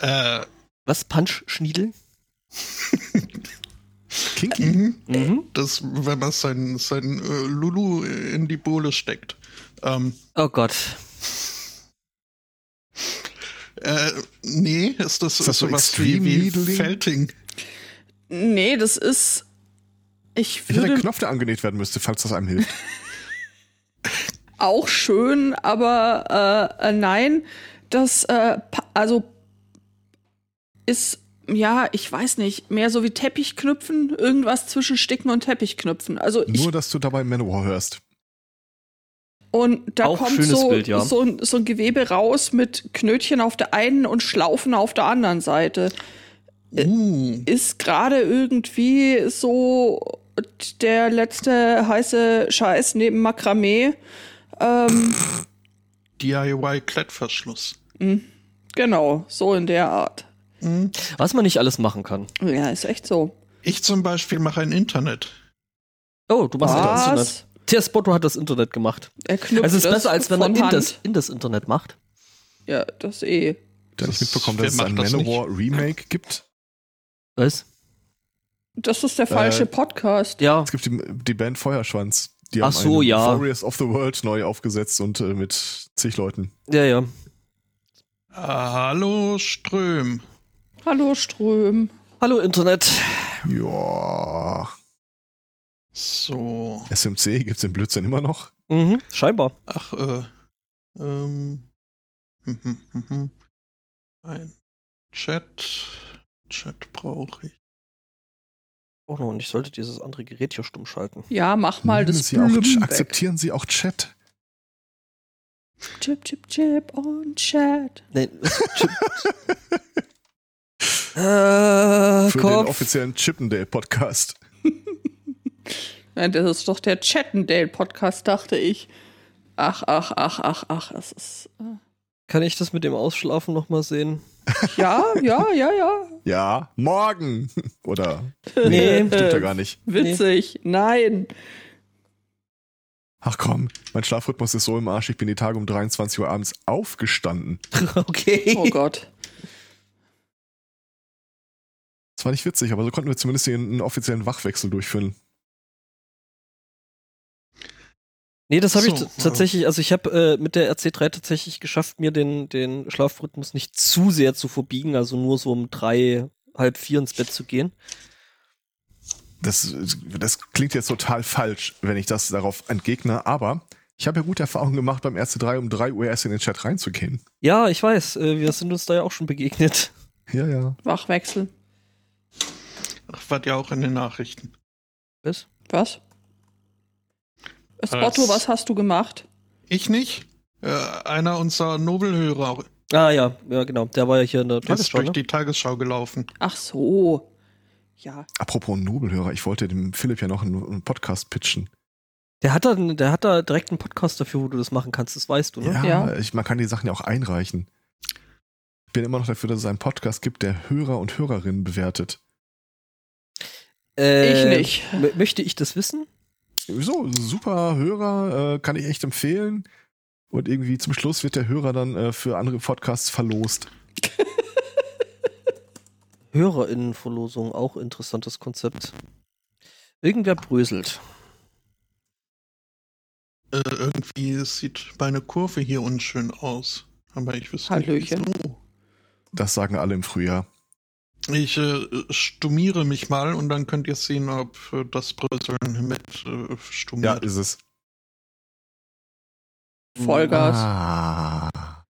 Äh, Was? Punch-Schniedel? Kinky. mhm. Mhm. Das, wenn man sein, sein äh, Lulu in die Bohle steckt. Ähm, Oh Gott. äh, nee, ist das, Ist das so sowas wie, Extreme wie Needling? Felting? Nee, das ist. Ich Ich würde ein Knopf, der angenäht werden müsste, falls das einem hilft. auch schön, aber äh, äh, nein, das äh, also ist ja, ich weiß nicht, mehr so wie Teppichknüpfen, irgendwas zwischen Sticken und Teppichknüpfen. Also ich Nur, dass du dabei Manowar hörst. und da Auch kommt so, Bild, ja. so, ein- so ein Gewebe raus mit Knötchen auf der einen und Schlaufen auf der anderen Seite. Uh, Ist gerade irgendwie so der letzte heiße Scheiß neben Makramee. Ähm, DIY-Klettverschluss. genau, so in der Art. Mhm. Was man nicht alles machen kann. Ja, ist echt so. Ich zum Beispiel mache ein Internet. Oh, du machst das Internet. Was? Tias Botto hat das Internet gemacht. Er knüpft Also es ist das besser, als wenn man von in das, in das Internet macht. Ja, das eh. Der Das- nicht mitbekommen, dass es ein? Manowar Remake gibt. Was? Das ist der falsche Äh, Podcast. Ja. Es gibt die, die Band Feuerschwanz. Die Ach haben so, ja. Warriors of the World neu aufgesetzt und äh, mit zig Leuten. Ja, ja. Hallo Ström. Hallo Ström. Hallo Internet. Ja. So. SMC gibt's den Blödsinn immer noch. Mhm, scheinbar. Ach, äh. Ähm. hm, hm, hm, hm. Ein Chat. Chat brauche ich. Oh no, und ich sollte dieses andere Gerät hier stumm schalten. Ja, mach mal Nehmen das Sie auch, akzeptieren Sie auch Chat. Chip, chip, chip und Chat. Nee, Chip. äh, Für den Kopf. offiziellen Chippendale Podcast. Ja, das ist doch der Chattendale-Podcast, dachte ich. Ach, ach, ach, ach, ach, es ist. Äh, Kann ich das mit dem Ausschlafen nochmal sehen? ja, ja, ja, ja. Ja, morgen. Oder. Nee. stimmt ja gar nicht. Witzig. Nein. Ach komm, mein Schlafrhythmus ist so im Arsch, ich bin die Tage um 23 Uhr abends aufgestanden. okay. Oh Gott. Das war nicht witzig, aber so konnten wir zumindest hier einen offiziellen Wachwechsel durchführen. Nee, das habe ich So, t- tatsächlich, also ich habe äh, mit der RC3 tatsächlich geschafft, mir den, den Schlafrhythmus nicht zu sehr zu verbiegen, also nur so um drei, halb vier ins Bett zu gehen. Das, das klingt jetzt total falsch, wenn ich das darauf entgegne, aber ich habe ja gute Erfahrungen gemacht, beim RC3 um 3 Uhr erst in den Chat reinzugehen. Ja, ich weiß, äh, wir sind uns da ja auch schon begegnet. Ja, ja. Wachwechsel. Ach, war ja auch in den Nachrichten. Was? Was? Was? Otto, was hast du gemacht? Ich nicht. Äh, einer unserer Nobelhörer Ah ja, ja genau, der war ja hier in der ist Tagesschau. durch Ne? die Tagesschau gelaufen. Ach so. Ja. Apropos Nobelhörer, ich wollte dem Philipp ja noch einen, einen Podcast pitchen. Der hat da, der hat da direkt einen Podcast dafür, wo du das machen kannst, das weißt du, ne? Ja, Ja. Ich, man kann die Sachen ja auch einreichen. Ich bin immer noch dafür, dass es einen Podcast gibt, der Hörer und Hörerinnen bewertet. Äh, Ich nicht. m- Möchte ich das wissen? So, super Hörer, äh, kann ich echt empfehlen. Und irgendwie zum Schluss wird der Hörer dann äh, für andere Podcasts verlost. Hörerinnenverlosung, auch interessantes Konzept. Irgendwer bröselt. Äh, irgendwie sieht meine Kurve hier unschön aus. Aber ich wüsste Hallöchen. nicht wieso. Das sagen alle im Frühjahr. Ich äh, stummiere mich mal und dann könnt ihr sehen, ob äh, das Bröseln mit äh, Ja, stummiert. ist es. Vollgas. Ah.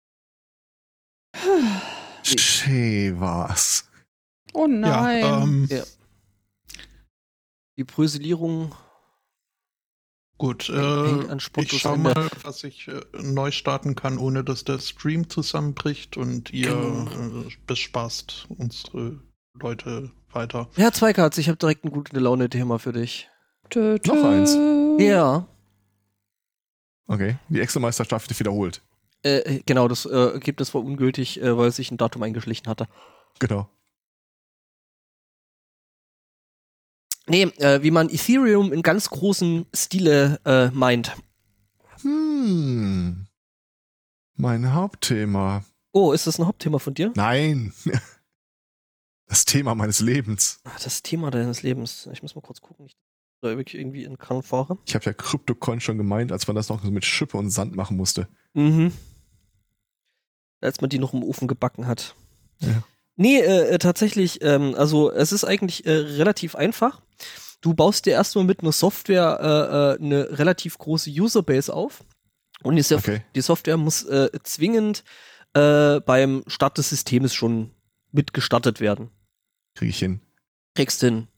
Schee war's. Oh nein. ja ähm, Ja. Die Bröselierung gut. Äh, ich schau mal, was ich äh, neu starten kann, ohne dass der Stream zusammenbricht und ihr Genau. äh, bespaßt unsere Leute weiter. Ja, Zweikatz, ich habe direkt ein gute Laune-Thema für dich. Tö, tö. Noch eins. Ja. Okay, die Excel-Meisterschaft wird wiederholt. Äh, genau, das äh, Ergebnis war ungültig, äh, weil sich ein Datum eingeschlichen hatte. Genau. Nee, äh, wie man Ethereum in ganz großem Stile äh, meint. Hm. Mein Hauptthema. Oh, ist das ein Hauptthema von dir? Nein. Das Thema meines Lebens. Ach, das Thema deines Lebens. Ich muss mal kurz gucken, ich da wirklich irgendwie in Kran fahre. Ich habe ja CryptoCoin schon gemeint, als man das noch mit Schippe und Sand machen musste. Mhm. Als man die noch im Ofen gebacken hat. Ja. Nee, äh, äh, tatsächlich, ähm, also es ist eigentlich äh, relativ einfach. Du baust dir erstmal mit einer Software äh, äh, eine relativ große Userbase auf. Und die, Sof Okay. die Software muss äh, zwingend äh, beim Start des Systems schon mitgestartet werden. Kriege ich hin. Kriegst hin.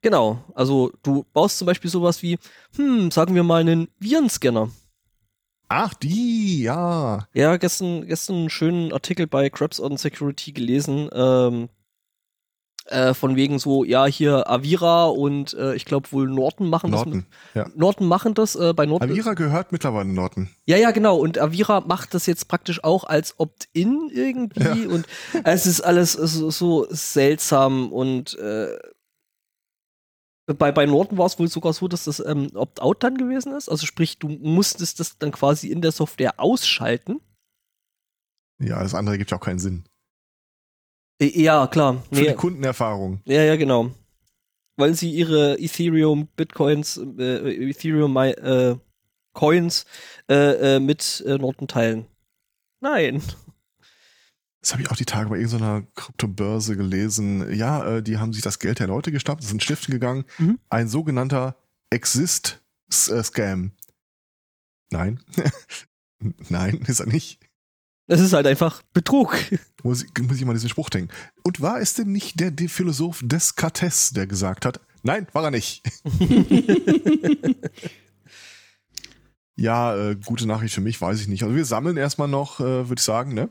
Genau, also du baust zum Beispiel sowas wie, hm, sagen wir mal einen Virenscanner. Ach, die, ja. Ja, gestern, gestern einen schönen Artikel bei Krebs on Security gelesen, ähm, äh, von wegen so, ja, hier Avira und äh, ich glaube wohl Norton machen Norton. Ja. das. Norton machen das, äh, bei Norton. Avira gehört mittlerweile Norton. Ja, ja, genau. Und Avira macht das jetzt praktisch auch als Opt-in irgendwie. Und es ist alles so, so seltsam und äh, bei, bei Norton war es wohl sogar so, dass das ähm, Opt-out dann gewesen ist. Also sprich, du musstest das dann quasi in der Software ausschalten. Ja, das andere gibt ja auch keinen Sinn. Ja, klar. Für Nee, die Kundenerfahrung. ja, ja, genau. Weil sie ihre Ethereum Bitcoins, äh, Ethereum äh, Coins äh, äh, mit äh, Norton teilen. Nein. Das habe ich auch die Tage bei irgendeiner Kryptobörse gelesen. Ja, äh, die haben sich das Geld der Leute geschnappt, sind stiften gegangen. Mhm. Ein sogenannter Exist-Scam. Nein. Nein, ist er nicht. Das ist halt einfach Betrug. Muss ich, muss ich mal diesen Spruch denken. Und war es denn nicht der, der Philosoph Descartes, der gesagt hat, nein, war er nicht. ja, äh, gute Nachricht für mich, weiß ich nicht. Also wir sammeln erstmal noch, äh, würde ich sagen, ne?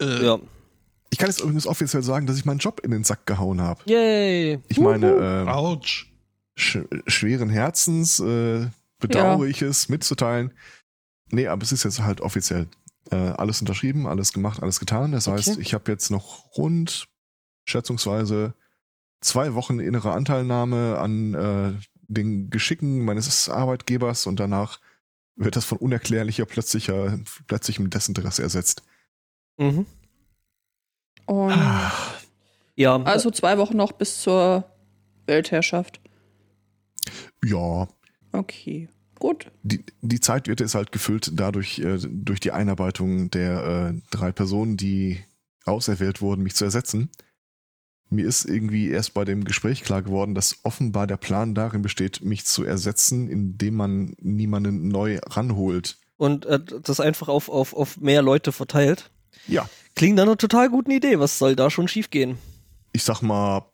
Äh, Ja. Ich kann jetzt übrigens offiziell sagen, dass ich meinen Job in den Sack gehauen habe. Yay. Ich meine, äh, Autsch. sch schweren Herzens äh, bedauere ich es mitzuteilen. Nee, aber es ist jetzt halt offiziell. Äh, alles unterschrieben, alles gemacht, alles getan. Das heißt, Okay. ich habe jetzt noch rund schätzungsweise zwei Wochen innere Anteilnahme an äh, den Geschicken meines Arbeitgebers und danach wird das von unerklärlicher, plötzlicher, plötzlichem Desinteresse ersetzt. Mhm. Und Ah. Ja, also zwei Wochen noch bis zur Weltherrschaft. Ja, Okay, gut. die, die Zeit wird jetzt halt gefüllt dadurch, äh, durch die Einarbeitung der äh, drei Personen, die auserwählt wurden, mich zu ersetzen. Mir ist irgendwie erst bei dem Gespräch klar geworden, dass offenbar der Plan darin besteht, mich zu ersetzen, indem man niemanden neu ranholt. und äh, das einfach auf, auf, auf mehr Leute verteilt. Ja, Klingt nach einer total guten Idee. Was soll da schon schiefgehen? ich sag mal,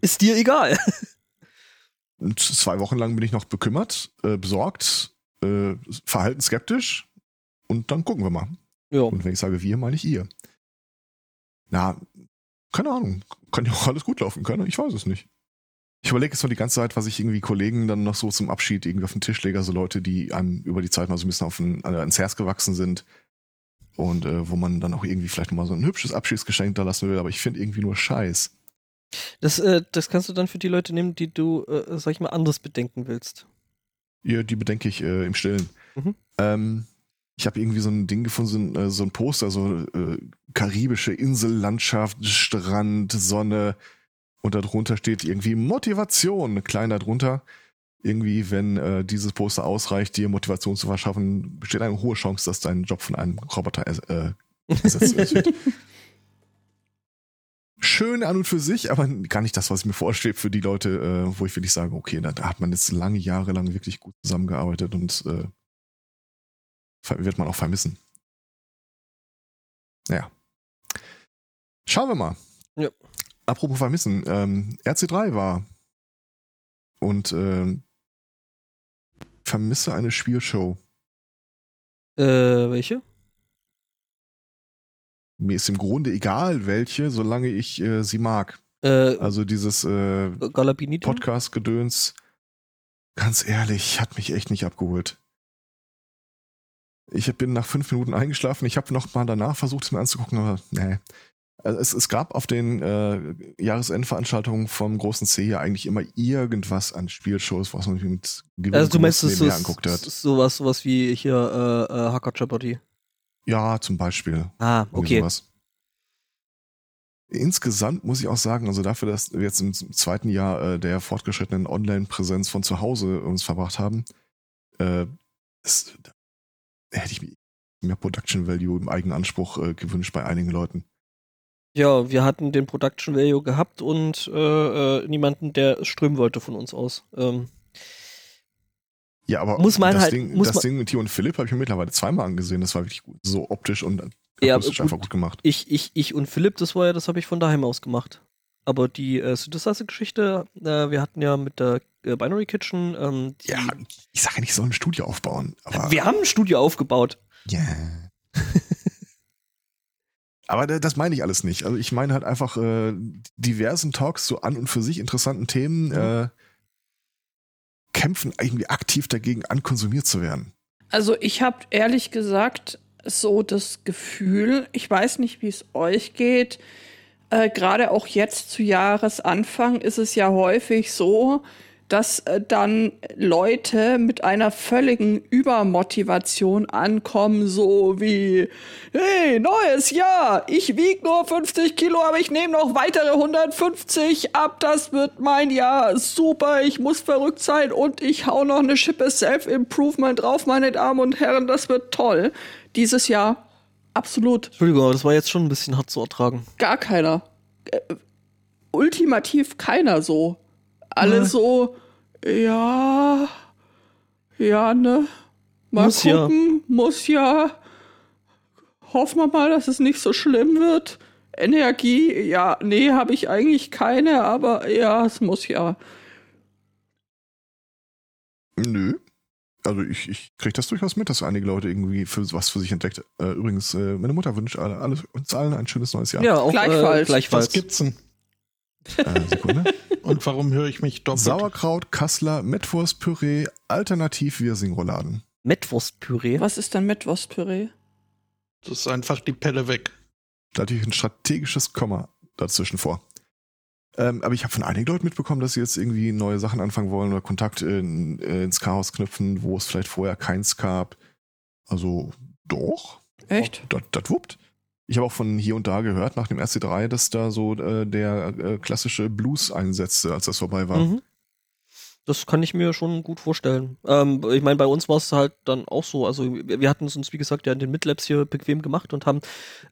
Ist dir egal. zwei Wochen lang bin ich noch bekümmert, äh, besorgt, äh, verhaltensskeptisch und dann gucken wir mal. ja. Und wenn ich sage wir, meine ich ihr. Na, keine Ahnung. Kann ja auch alles gut laufen können. Ich weiß es nicht. Ich überlege jetzt noch die ganze Zeit, was ich irgendwie Kollegen dann noch so zum Abschied irgendwie auf den Tisch lege. So Leute, die einem über die Zeit mal so ein bisschen auf äh, ans Herz gewachsen sind. Und äh, wo man dann auch irgendwie vielleicht mal so ein hübsches Abschiedsgeschenk da lassen will. Aber ich finde irgendwie nur Scheiß. Das, äh, das kannst du dann für die Leute nehmen, die du, äh, sag ich mal, anders bedenken willst. Ja, die bedenke ich äh, im Stillen. Mhm. Ähm, ich habe irgendwie so ein Ding gefunden, so ein, äh, so ein Poster, so äh, karibische Insellandschaft, Strand, Sonne und darunter steht irgendwie Motivation, klein darunter. Irgendwie, wenn äh, dieses Poster ausreicht, dir Motivation zu verschaffen, besteht eine hohe Chance, dass dein Job von einem Roboter ers- ersetzt wird. Schön an und für sich, aber gar nicht das, was mir vorschwebt für die Leute, äh, wo ich wirklich sage, okay, da, da hat man jetzt lange Jahre lang wirklich gut zusammengearbeitet und äh, wird man auch vermissen. Naja. Schauen wir mal. Ja. Apropos vermissen, ähm, RC3 war und ähm, vermisse eine Spielshow. Äh, welche? Mir ist im Grunde egal, welche, solange ich äh, sie mag. Äh, Also dieses äh? Podcast-Gedöns, ganz ehrlich, hat mich echt nicht abgeholt. Ich bin nach fünf Minuten eingeschlafen. Ich habe noch mal danach versucht, es mir anzugucken, aber nee. Also es, es gab auf den äh, Jahresendveranstaltungen vom großen C ja eigentlich immer irgendwas an Spielshows, was man mit Also du meinst, es ist anguckt hat. sowas, sowas wie hier äh, äh, Hacker Jeopardy. Ja, zum Beispiel. Ah, okay. Insgesamt muss ich auch sagen, also dafür, dass wir jetzt im zweiten Jahr äh, der fortgeschrittenen Online-Präsenz von zu Hause uns verbracht haben, äh, das, da hätte ich mir mehr Production Value im eigenen Anspruch äh, gewünscht bei einigen Leuten. Ja, wir hatten den Production Value gehabt und äh, äh, niemanden, der strömen wollte von uns aus. Ähm, Ja, aber Muss man das, halt- Ding, das man- Ding mit Tio und Philipp habe ich mir mittlerweile zweimal angesehen. Das war wirklich gut. So optisch und Ja, akustisch gut. einfach gut gemacht. ich, ich, ich und Philipp, das war ja, das habe ich von daheim aus gemacht. Aber die äh, Synthesizer-Geschichte, äh, wir hatten ja mit der äh, Binary Kitchen, ähm, Ja, ich sage ja nicht, ich soll ein Studio aufbauen. Aber wir haben ein Studio aufgebaut. Ja. Aber da- das meine ich alles nicht. Also ich meine halt einfach äh, diversen Talks zu an und für sich interessanten Themen äh, kämpfen irgendwie aktiv dagegen an, konsumiert zu werden. Also ich habe ehrlich gesagt so das Gefühl, ich weiß nicht, wie es euch geht, äh, gerade auch jetzt zu Jahresanfang ist es ja häufig so, dass äh, dann Leute mit einer völligen Übermotivation ankommen, so wie, hey, neues Jahr, ich wieg nur 50 Kilo, aber ich nehme noch weitere 150 ab, das wird mein Jahr, super, ich muss verrückt sein und ich hau noch eine Schippe Self-Improvement drauf, meine Damen und Herren, das wird toll. Dieses Jahr absolut Entschuldigung, aber das war jetzt schon ein bisschen hart zu ertragen. gar keiner. Äh, ultimativ keiner so. Alle Nee. so, ja, ja, ne? Mal Muss ja. gucken, muss ja. Hoffen wir mal, dass es nicht so schlimm wird. Energie, ja, nee, habe ich eigentlich keine, aber ja, es muss ja. Nö. Also ich, ich kriege das durchaus mit, dass einige Leute irgendwie für was für sich entdeckt. Äh, übrigens, äh, meine Mutter wünscht alle, alle, uns allen ein schönes neues Jahr. Ja, auch Gleichfalls. Äh, gleichfalls. Was gibt's denn? Äh, Sekunde. Und warum höre ich mich doppelt? Sauerkraut, Kassler, Metwurstpüree, alternativ Wirsing-Rouladen. Metwurstpüree. Was ist denn Mettwurstpüree? Das ist einfach die Pelle weg. Da hatte ich ein strategisches Komma dazwischen vor. Ähm, aber ich habe von einigen Leuten mitbekommen, dass sie jetzt irgendwie neue Sachen anfangen wollen oder Kontakt in, äh, ins Chaos knüpfen, wo es vielleicht vorher keins gab. Also doch. Echt? Das, das wuppt. Ich habe auch von hier und da gehört, nach dem RC3, dass da so äh, der äh, klassische Blues einsetzte, als das vorbei war. Mhm. Das kann ich mir schon gut vorstellen. Ähm, ich meine, bei uns war es halt dann auch so. Also wir hatten es uns, wie gesagt, ja in den Midlabs hier bequem gemacht und haben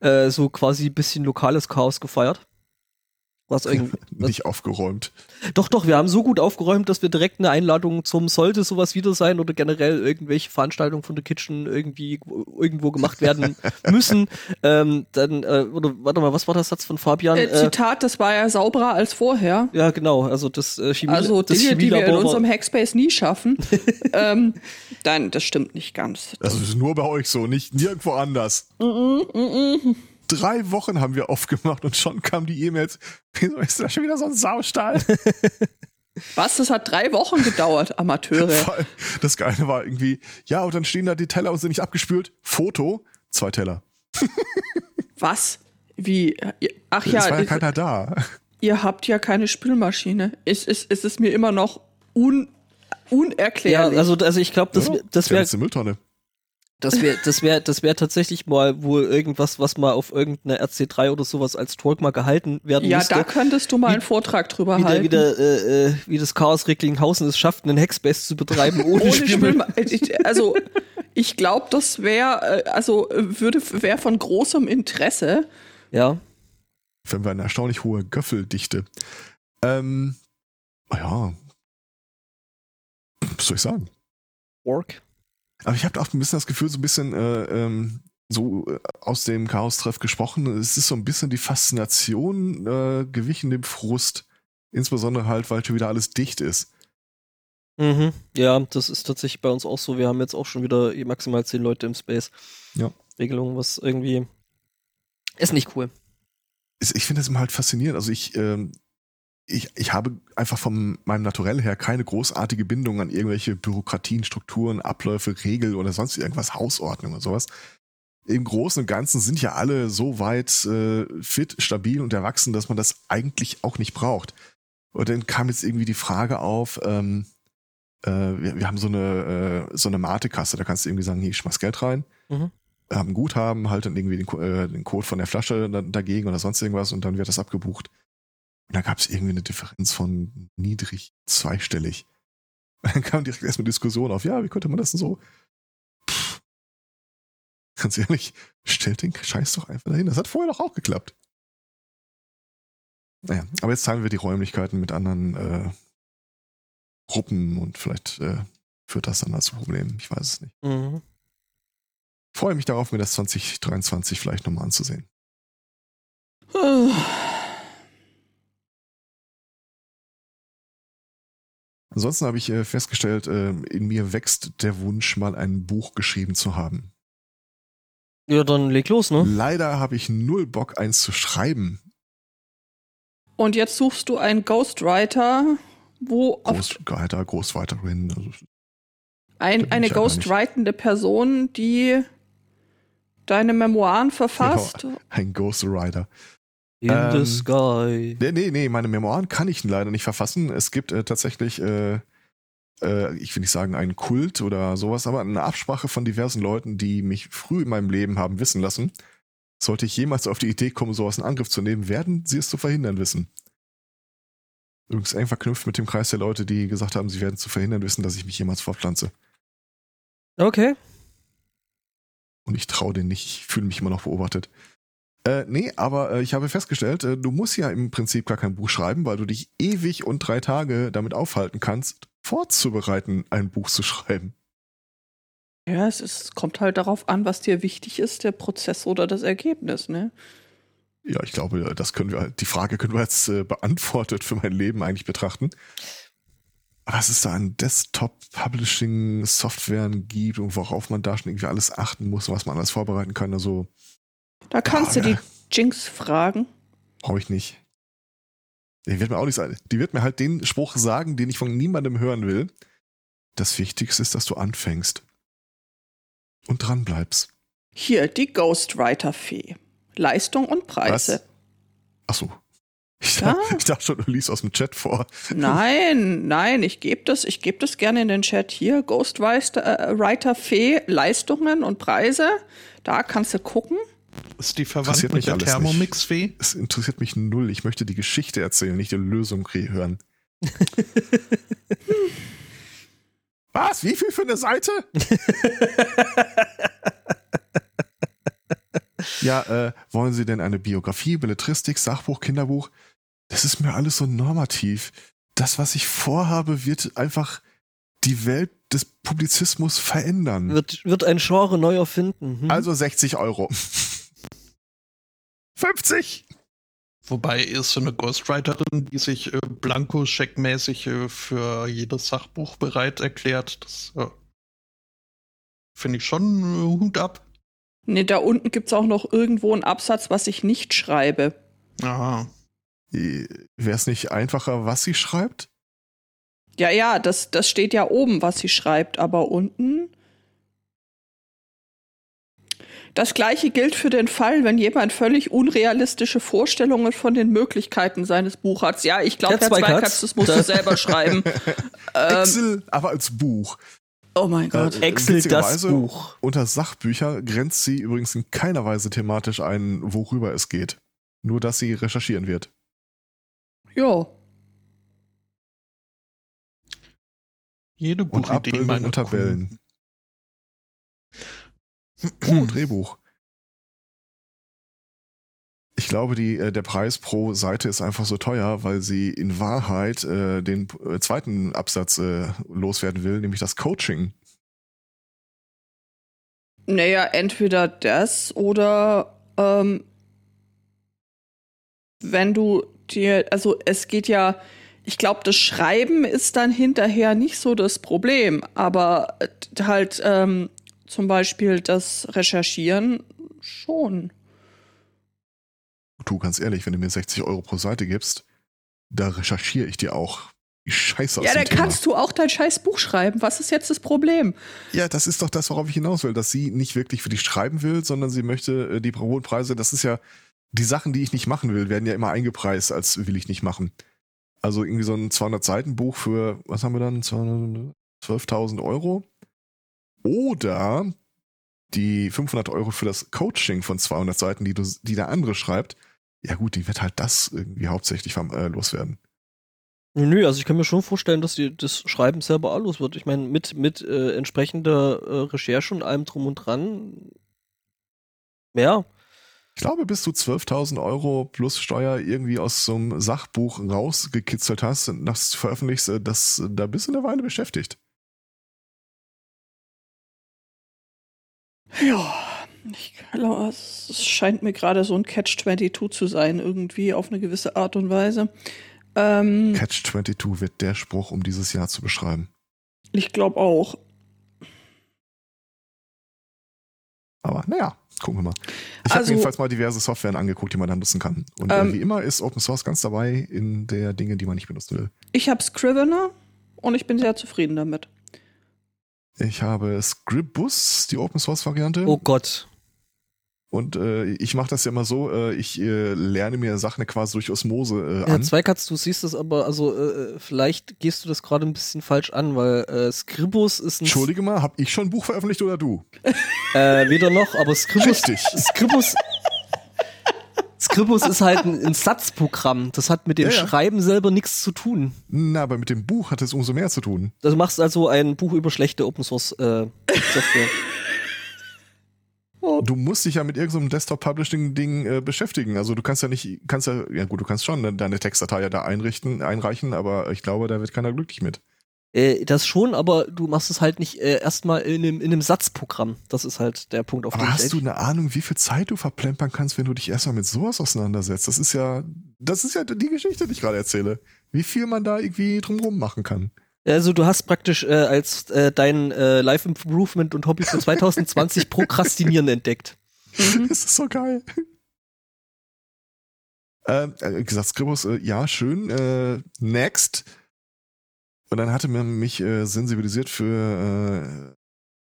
äh, so quasi ein bisschen lokales Chaos gefeiert. Was irgendwie. was, Nicht aufgeräumt. doch, doch, wir haben so gut aufgeräumt, dass wir direkt eine Einladung zum sollte sowas wieder sein oder generell irgendwelche Veranstaltungen von der Kitchen irgendwie irgendwo gemacht werden müssen. Ähm, dann, äh, oder warte mal, was war der Satz von Fabian? Äh, Äh, Zitat, das war ja sauberer als vorher. ja, genau. Also das äh, Chemie, Also das Dinge, die wir in unserem Hackspace nie schaffen. ähm, dann, das stimmt nicht ganz. Das ist nur bei euch so, nicht nirgendwo anders. Drei Wochen haben wir aufgemacht und schon kamen die E-Mails. Wieso ist da schon wieder so ein Saustall? Was? Das hat drei Wochen gedauert, Amateure. Allem, das Geile war irgendwie, ja, und dann stehen da die Teller und sind nicht abgespült. Foto, zwei Teller. Was? Wie? Ach es ja, war ja ihr, keiner da. ihr habt ja keine Spülmaschine. Es ist, es ist mir immer noch un, Ja, unerklärlich. also, also ich glaube, das, Ja, das der wäre Mülltonne. Das wär, das wär, das wär tatsächlich mal wohl irgendwas, was mal auf irgendeiner RC3 oder sowas als Talk mal gehalten werden ja, müsste. da könntest du mal Wie- einen Vortrag drüber wie, der, halten. wie, der, äh, äh, wie das Chaos Recklinghausen es schafft, einen Hackspace zu betreiben ohne, Ohne ich, also ich glaube, das wäre äh, also würde wäre von großem Interesse. Ja, Wenn wir eine erstaunlich hohe Göffeldichte. Ähm, ja. Was soll ich sagen? Ork. Aber ich habe auch ein bisschen das Gefühl, so ein bisschen äh, ähm, so äh, aus dem Chaos-Treff gesprochen. Es ist so ein bisschen die Faszination äh, gewichen dem Frust. Insbesondere halt, weil schon wieder alles dicht ist. Mhm. Ja, das ist tatsächlich bei uns auch so. Wir haben jetzt auch schon wieder maximal zehn Leute im Space. Ja. Regelung, was irgendwie ist nicht cool. Ich finde das immer halt faszinierend. Also ich, ähm, ich, ich habe einfach von meinem Naturell her keine großartige Bindung an irgendwelche Bürokratien, Strukturen, Abläufe, Regeln oder sonst irgendwas, Hausordnung und sowas. im Großen und Ganzen sind ja alle so weit äh, fit, stabil und erwachsen, dass man das eigentlich auch nicht braucht. Und dann kam jetzt irgendwie die Frage auf, ähm, äh, wir, wir haben so eine, äh, so eine Matekasse, da kannst du irgendwie sagen, hier, ich schmeiß Geld rein, Mhm. haben Guthaben, halt dann irgendwie den, äh, den Code von der Flasche da, dagegen oder sonst irgendwas und dann wird das abgebucht. Und da gab es irgendwie eine Differenz von niedrig zweistellig. Und dann kam direkt erstmal Diskussion auf, ja, wie könnte man das denn so? Pff. Ganz ehrlich, stellt den Scheiß doch einfach dahin. Das hat vorher doch auch geklappt. Naja, aber jetzt teilen wir die Räumlichkeiten mit anderen äh, Gruppen und vielleicht äh, führt das dann mal zu Problemen. Ich weiß es nicht. Mhm. Freue mich darauf, mir das 2023 vielleicht nochmal anzusehen. Ansonsten habe ich äh, festgestellt, äh, in mir wächst der Wunsch, mal ein Buch geschrieben zu haben. Ja, dann leg los, ne? Leider habe ich null Bock, eins zu schreiben. Und jetzt suchst du einen Ghostwriter, wo auf Großwriter, Großwriterin. Also, ein, eine ghostwritende Person, die deine Memoiren verfasst. ein Ghostwriter. In Ähm, the sky. Nee, nee, nee, meine Memoiren kann ich leider nicht verfassen. Es gibt äh, tatsächlich, äh, äh, ich will nicht sagen einen Kult oder sowas, aber eine Absprache von diversen Leuten, die mich früh in meinem Leben haben wissen lassen. Sollte ich jemals auf die Idee kommen, sowas in Angriff zu nehmen, werden sie es zu verhindern wissen. Übrigens eng verknüpft mit dem Kreis der Leute, die gesagt haben, sie werden zu verhindern wissen, dass ich mich jemals fortpflanze. Okay. Und ich traue denen nicht, ich fühle mich immer noch beobachtet. Äh, nee, aber äh, ich habe festgestellt, äh, du musst ja im Prinzip gar kein Buch schreiben, weil du dich ewig und drei Tage damit aufhalten kannst, vorzubereiten, ein Buch zu schreiben. Ja, es ist, kommt halt darauf an, was dir wichtig ist, der Prozess oder das Ergebnis, ne? Ja, ich glaube, das können wir, die Frage können wir jetzt äh, beantwortet für mein Leben eigentlich betrachten. Was es da an Desktop-Publishing-Softwaren gibt und worauf man da schon irgendwie alles achten muss, was man alles vorbereiten kann, also Da kannst Ja, du die. Jinx fragen. Brauche ich nicht. Die wird mir auch nicht sagen. Die wird mir halt den Spruch sagen, den ich von niemandem hören will. Das Wichtigste ist, dass du anfängst. Und dran bleibst. Hier, die Ghostwriter-Fee. Leistung und Preise. Ach so. Ich, Ja. dachte, ich dachte schon, du liest aus dem Chat vor. Nein, nein, ich gebe das, ich gebe das gerne in den Chat hier. Ghostwriter-Fee, Leistungen und Preise. Da kannst du gucken. Ist die verwandt Interessiert mit mich der alles nicht. Thermomix-Fee? Es interessiert mich null. Ich möchte die Geschichte erzählen, nicht die Lösung hören. Was? Wie viel für eine Seite? ja, äh, wollen Sie denn eine Biografie, Belletristik, Sachbuch, Kinderbuch? Das ist mir alles so normativ. Das, was ich vorhabe, wird einfach die Welt des Publizismus verändern. Wird, wird ein Genre neu erfinden. Hm? Also 60 Euro. 50! Wobei ist so eine Ghostwriterin, die sich äh, blanko-scheckmäßig äh, für jedes Sachbuch bereit erklärt, das äh, finde ich schon äh, Hut ab. Ne, da unten gibt's auch noch irgendwo einen Absatz, was ich nicht schreibe. Wäre Aha. es nicht einfacher, was sie schreibt? Ja, ja, das, das steht ja oben, was sie schreibt, aber unten. Das gleiche gilt für den Fall, wenn jemand völlig unrealistische Vorstellungen von den Möglichkeiten seines Buch hat. Ja, ich glaube, Herr Zweikatz. Zweikatz, das musst du selber schreiben. ähm, Excel, aber als Buch. oh mein Gott. Äh, Excel, das Buch. Unter Sachbücher grenzt sie übrigens in keiner Weise thematisch ein, worüber es geht. Nur, dass sie recherchieren wird. Ja. Jede Und gute Idee, Abbildungen meine und Tabellen. Oh, Drehbuch. Ich glaube, die, äh, der Preis pro Seite ist einfach so teuer, weil sie in Wahrheit äh, den äh, zweiten Absatz äh, loswerden will, nämlich das Coaching. Naja, entweder das oder ähm, wenn du dir, also es geht ja, ich glaube, das Schreiben ist dann hinterher nicht so das Problem, aber äh, halt ähm, zum Beispiel das Recherchieren schon. Du, ganz ehrlich, wenn du mir 60 Euro pro Seite gibst, da recherchiere ich dir auch die Scheiße aus Ja, dann Thema. kannst du auch dein scheiß Buch schreiben. Was ist jetzt das Problem? Ja, das ist doch das, worauf ich hinaus will, dass sie nicht wirklich für dich schreiben will, sondern sie möchte äh, die hohen Preise, das ist ja, die Sachen, die ich nicht machen will, werden ja immer eingepreist, als will ich nicht machen. Also irgendwie so ein 200-Seiten-Buch für, was haben wir dann, 200 12.000 Euro. Oder die 500 Euro für das Coaching von 200 Seiten, die, du, die der andere schreibt. Ja gut, die wird halt das irgendwie hauptsächlich vom, äh, loswerden. Nö, also ich kann mir schon vorstellen, dass die, das Schreiben selber auch los wird. Ich meine, mit, mit äh, entsprechender äh, Recherche und allem drum und dran. Ja, Ich glaube, bis du 12.000 Euro plus Steuer irgendwie aus so einem Sachbuch rausgekitzelt hast und das veröffentlichst, äh, das, da bist du eine Weile beschäftigt. Ja, ich glaube, es scheint mir gerade so ein Catch-22 zu sein, irgendwie auf eine gewisse Art und Weise. Ähm, Catch 22 wird der Spruch, um dieses Jahr zu beschreiben. ich glaube auch. Aber naja, gucken wir mal. Ich habe Also- mir jedenfalls mal diverse Softwaren angeguckt, die man dann nutzen kann. Und äh, Ähm, wie immer ist Open Source ganz dabei in der Dinge, die man nicht benutzen will. Ich habe Scrivener und ich bin sehr zufrieden damit. Ich habe Scribus, die Open Source Variante. oh Gott. Und äh, ich mache das ja immer so, äh, ich äh, lerne mir Sachen quasi durch Osmose äh, Ja, an. Zweikatz, du siehst das aber, also äh, vielleicht gehst du das gerade ein bisschen falsch an, weil äh, Scribus ist ein Entschuldige mal, habe ich schon ein Buch veröffentlicht oder du? Äh, weder noch, aber Scribus. Richtig. Scribus. Scribus ist halt ein, ein Satzprogramm. Das hat mit dem Ja, ja. Schreiben selber nichts zu tun. Na, aber mit dem Buch hat es umso mehr zu tun. Du machst also ein Buch über schlechte Open Source äh, Software. Du musst dich ja mit irgendeinem Desktop-Publishing-Ding äh, beschäftigen. Also du kannst ja nicht, kannst ja, ja gut, du kannst schon de- deine Textdatei ja da einrichten, einreichen, aber ich glaube, da wird keiner glücklich mit. Äh, das schon, aber du machst es halt nicht äh, erstmal in einem, in einem Satzprogramm. Das ist halt der Punkt, auf Aber den ich hast du echt- eine Ahnung, wie viel Zeit du verplempern kannst, wenn du dich erstmal mit sowas auseinandersetzt? Das ist ja, das ist ja die Geschichte, die ich gerade erzähle. Wie viel man da irgendwie drumherum machen kann. Also du hast praktisch äh, als äh, dein äh, Life Improvement und Hobby für 2020 Prokrastinieren entdeckt. Mhm. Das ist so geil. Ähm, äh, gesagt, Scribus, äh, ja, schön. Äh, next. Und dann hatte man mich äh, sensibilisiert für, äh,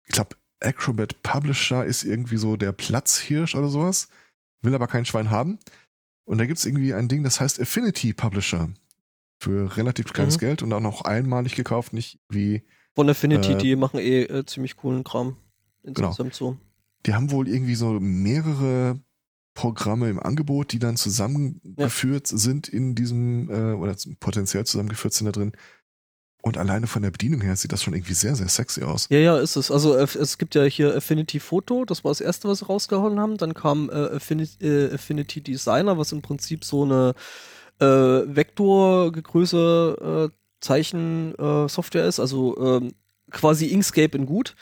ich glaube, Acrobat Publisher ist irgendwie so der Platzhirsch oder sowas. Will aber kein Schwein haben. Und da gibt's irgendwie ein Ding, das heißt Affinity Publisher. Für relativ kleines Mhm. Geld und auch noch einmalig gekauft, nicht wie Von Affinity, Äh, die machen eh äh, ziemlich coolen Kram. Insgesamt so. die haben wohl irgendwie so mehrere Programme im Angebot, die dann zusammengeführt sind in diesem, äh, oder potenziell zusammengeführt sind da drin. Und alleine von der Bedienung her sieht das schon irgendwie sehr, sehr sexy aus. Ja, ja, ist es. Also es gibt ja hier Affinity Photo, das war das erste, was sie rausgehauen haben. Dann kam äh, Affinity, äh, Affinity Designer, was im Prinzip so eine äh, Vektorgröße äh, Zeichen äh, Software ist, also ähm, quasi Inkscape in gut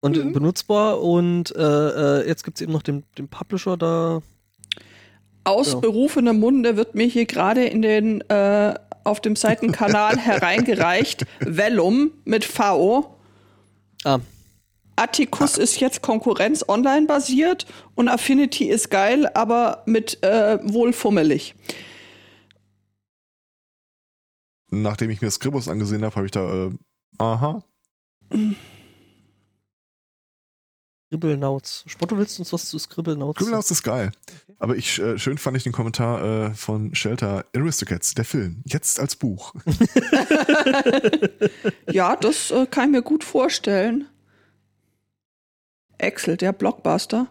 und Mhm. benutzbar. Und äh, äh, jetzt gibt es eben noch den, den Publisher da. Aus Ja. berufenem Munde wird mir hier gerade in den äh, auf dem Seitenkanal hereingereicht Vellum mit V. Ah, Atticus ist jetzt Konkurrenz online basiert und Affinity ist geil, aber mit äh, wohl fummelig. Nachdem ich mir Scribus angesehen habe, habe ich da, äh, aha. Scribblenauts. Spotto, willst du uns was zu Scribblenauts Criminals ist geil. Aber ich, äh, schön fand ich den Kommentar äh, von Shelter Aristocats, der Film, jetzt als Buch. Ja, das äh, kann ich mir gut vorstellen. Excel, der Blockbuster.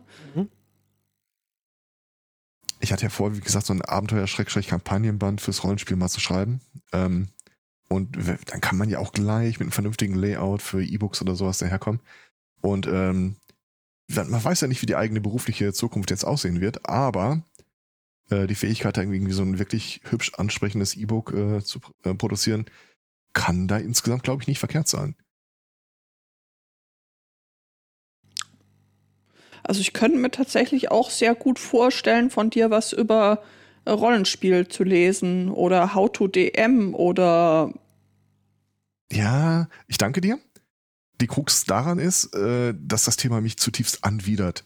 ich hatte ja vor, wie gesagt, so ein Abenteuer-Kampagnenband fürs Rollenspiel mal zu schreiben. Ähm, und dann kann man ja auch gleich mit einem vernünftigen Layout für E-Books oder sowas daherkommen. Und ähm, man weiß ja nicht, wie die eigene berufliche Zukunft jetzt aussehen wird, aber äh, die Fähigkeit, da irgendwie so ein wirklich hübsch ansprechendes E-Book äh, zu äh, produzieren, kann da insgesamt, glaube ich, nicht verkehrt sein. Also ich könnte mir tatsächlich auch sehr gut vorstellen, von dir was über äh, Rollenspiel zu lesen oder How to DM oder Ja, ich danke dir. Die Krux daran ist, äh, dass das Thema mich zutiefst anwidert.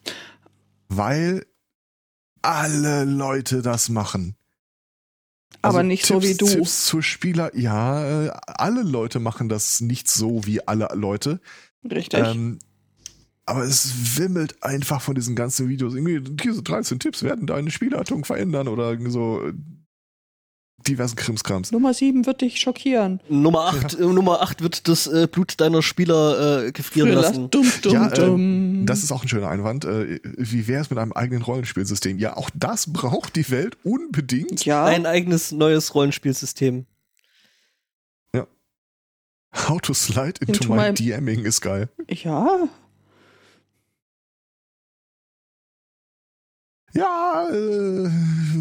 Weil alle Leute das machen. Aber nicht so wie du. Tipps zu Spieler, ja, äh, alle Leute machen das nicht so wie alle Leute. Richtig. Ähm, aber es wimmelt einfach von diesen ganzen Videos. Irgendwie, diese 13 Tipps werden deine Spielleitung verändern oder irgendwie so diversen Krimskrams. Nummer 7 wird dich schockieren. Nummer 8, äh, Nummer 8 wird das äh, Blut deiner Spieler äh, gefrieren lassen. Dumm, dumm, Ja, dumm. äh, das ist auch ein schöner Einwand. Äh, wie wäre es mit einem eigenen Rollenspielsystem? Ja, auch das braucht die Welt unbedingt. ja. Ein eigenes neues Rollenspielsystem. How to slide into, Into my my- DMing ist geil. ja. Ja, äh,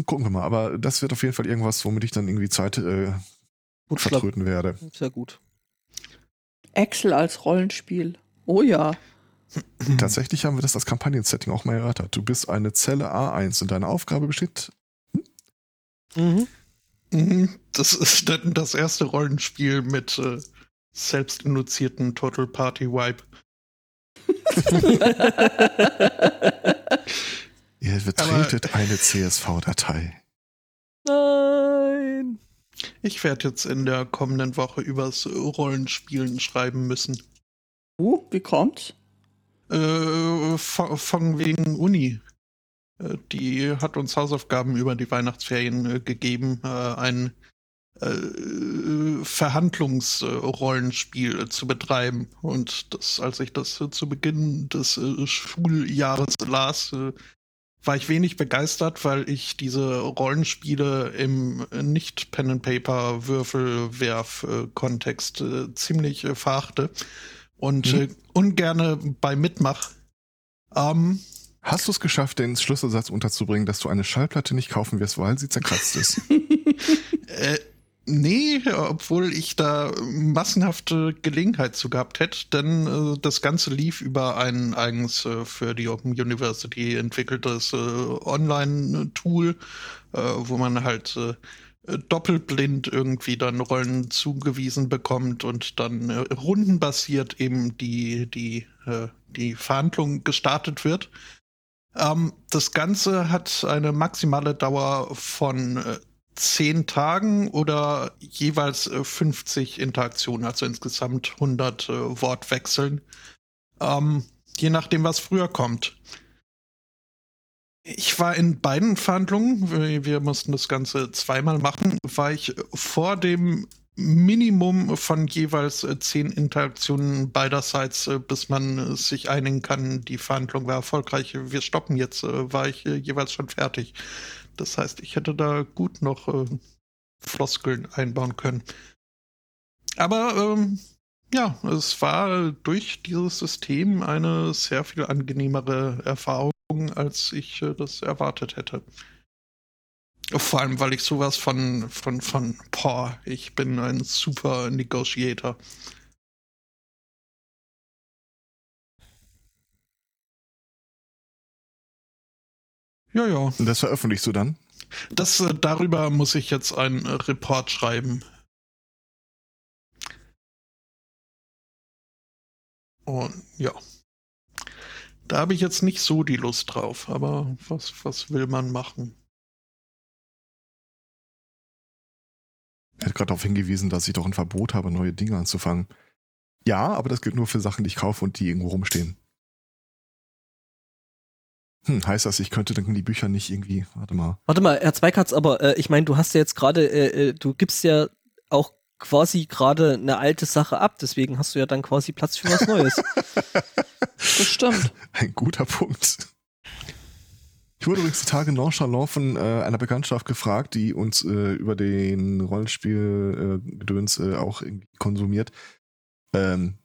gucken wir mal. Aber das wird auf jeden Fall irgendwas, womit ich dann irgendwie Zeit äh, Gut, vertröten werde. Sehr gut. Excel als Rollenspiel. Oh ja. Tatsächlich haben wir das als Kampagnen-Setting auch mal erörtert. Du bist eine Zelle A1 und deine Aufgabe besteht. Mhm. Mhm, Das ist dann das erste Rollenspiel mit äh, selbstinduzierten Total Party Vibe. Ihr betretet eine CSV-Datei. Nein. Ich werde jetzt in der kommenden Woche übers Rollenspielen schreiben müssen. Uh, wie kommt's? Äh, von, von wegen Uni. Äh, Die hat uns Hausaufgaben über die Weihnachtsferien äh, gegeben, äh, ein äh, Verhandlungsrollenspiel zu betreiben. Und das, als ich das zu Beginn des Schuljahres las, war ich wenig begeistert, weil ich diese Rollenspiele im Nicht-Pen-and-Paper-Würfelwerf-Kontext äh, ziemlich äh, verachte und Mhm. äh, ungerne bei Mitmach. Ähm, Hast du es geschafft, den Schlüsselsatz unterzubringen, dass du eine Schallplatte nicht kaufen wirst, weil sie zerkratzt ist? äh, nee, obwohl ich da massenhafte Gelegenheit zu gehabt hätte, denn äh, das Ganze lief über ein eigens äh, für die Open University entwickeltes äh, Online-Tool, äh, wo man halt äh, doppelblind irgendwie dann Rollen zugewiesen bekommt und dann äh, rundenbasiert eben die, die, die Verhandlung gestartet wird. Ähm, das Ganze hat eine maximale Dauer von zehn Tagen oder jeweils äh, 50 Interaktionen, also insgesamt 100 äh, Wortwechseln. Ähm, je nachdem, was früher kommt. Ich war in beiden Verhandlungen, wir, wir mussten das Ganze zweimal machen, war ich vor dem Minimum von jeweils äh, zehn Interaktionen beiderseits, äh, bis man äh, sich einigen kann, die Verhandlung war erfolgreich, wir stoppen jetzt, äh, war ich äh, jeweils schon fertig. Das heißt, ich hätte da gut noch äh, Floskeln einbauen können. Aber ähm, ja, es war durch dieses System eine sehr viel angenehmere Erfahrung, als ich äh, das erwartet hätte. Vor allem, weil ich sowas von, von, von, boah, ich bin ein super Negotiator. Ja, ja. Und das veröffentlichst du dann? Das, äh, darüber muss ich jetzt einen äh, Report schreiben. Und ja. Da habe ich jetzt nicht so die Lust drauf, aber was, was will man machen? Er hat gerade darauf hingewiesen, dass ich doch ein Verbot habe, neue Dinge anzufangen. Ja, aber das gilt nur für Sachen, die ich kaufe und die irgendwo rumstehen. Hm, heißt das, ich könnte dann die Bücher nicht irgendwie, warte mal. Warte mal, Herr Zweikatz, aber äh, ich meine, du hast ja jetzt gerade, äh, äh, du gibst ja auch quasi gerade eine alte Sache ab, deswegen hast du ja dann quasi Platz für was Neues. Das stimmt. Ein guter Punkt. Ich wurde übrigens die Tage nonchalant von äh, einer Bekanntschaft gefragt, die uns äh, über den Rollenspiel-Gedöns äh, auch irgendwie konsumiert, ähm,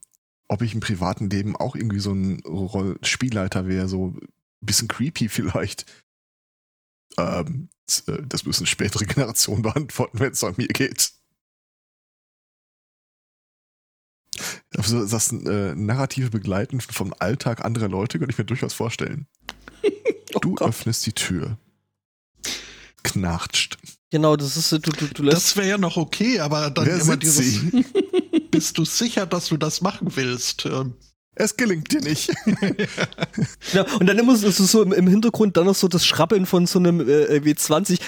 ob ich im privaten Leben auch irgendwie so ein Roll Spielleiter wäre, so bisschen creepy vielleicht. Ähm, das, äh, das müssen spätere Generationen beantworten, wenn es an mir geht. Also das äh, narrative Begleiten vom Alltag anderer Leute könnte ich mir durchaus vorstellen. Oh Du Gott. öffnest die Tür. Knatscht. genau, das ist, du, du, du lässt Das wäre ja noch okay, aber dann Wer immer sind dieses, Sie? bist du sicher, dass du das machen willst? Ähm, Es gelingt dir nicht. Ja, und dann immer so, so, im, Hintergrund dann noch so das Schrappeln von so einem äh, W20.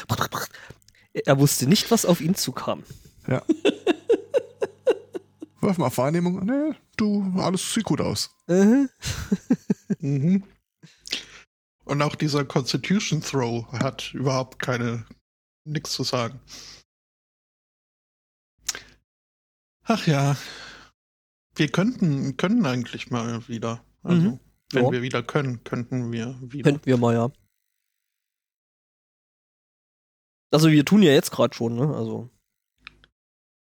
Er wusste nicht, was auf ihn zukam. Ja. Wirf mal Wahrnehmung. Nee, du, alles sieht gut aus. Äh, Mhm. Und auch dieser Constitution Throw hat überhaupt keine, nichts zu sagen. Ach ja. Wir könnten, können eigentlich mal wieder. Also, Mhm. wenn Ja. wir wieder können, könnten wir wieder. Könnten wir mal, ja. Also wir tun ja jetzt gerade schon, ne? Also,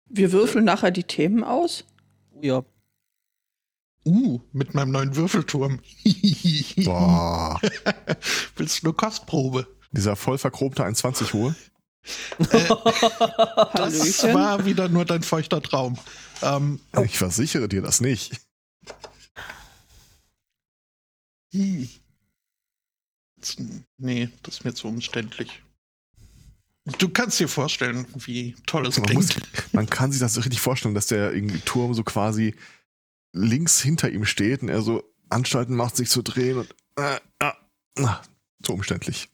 Wir würfeln nachher die Themen aus. ja. Uh, mit meinem neuen Würfelturm. Boah. Willst du eine Kostprobe? Dieser voll verchromte 1,20 hohe. Das Hallöchen. war wieder nur dein feuchter Traum. Ähm, Ich versichere dir das nicht. nee, das ist mir zu umständlich. Du kannst dir vorstellen, wie toll es Man, muss, klingt. man kann sich das so richtig vorstellen, dass der irgendwie Turm so quasi links hinter ihm steht und er so Anstalten macht, sich zu drehen und äh, äh, äh, so umständlich.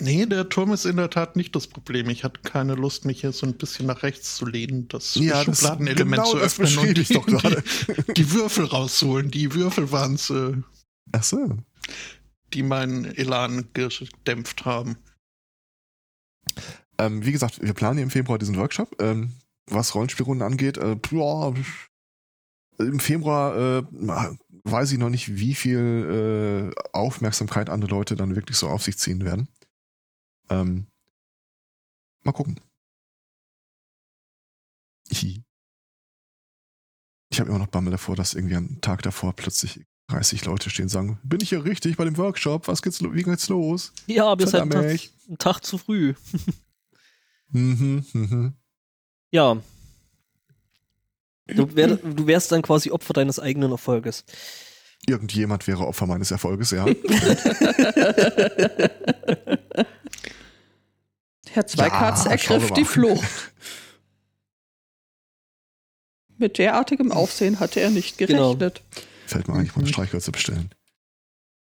Nee, der Turm ist in der Tat nicht das Problem. Ich hatte keine Lust, mich hier so ein bisschen nach rechts zu lehnen, das Ja, Schubladenelement genau zu das öffnen und die, doch gerade. die, die Würfel rauszuholen. Die Würfel waren es, äh, Ach so. die meinen Elan gedämpft haben. Ähm, wie gesagt, wir planen hier im Februar diesen Workshop. Ähm, was Rollenspielrunden angeht, äh, boah, im Februar äh, weiß ich noch nicht, wie viel äh, Aufmerksamkeit andere Leute dann wirklich so auf sich ziehen werden. Ähm, mal gucken. Ich habe immer noch Bammel davor, dass irgendwie am Tag davor plötzlich 30 Leute stehen und sagen, bin ich hier richtig bei dem Workshop? Was geht's, wie geht's los? Ja, aber seid einen Verdammt. Tag, Tag zu früh. Mhm, mhm. Ja. Du, wär, du wärst dann quasi Opfer deines eigenen Erfolges. Irgendjemand wäre Opfer meines Erfolges, ja. Herr Zweikatz Ja, ergriff die. Flucht. Mit derartigem Aufsehen hatte er nicht Genau. gerechnet. Fällt mir eigentlich mal eine Streichhölzer bestellen.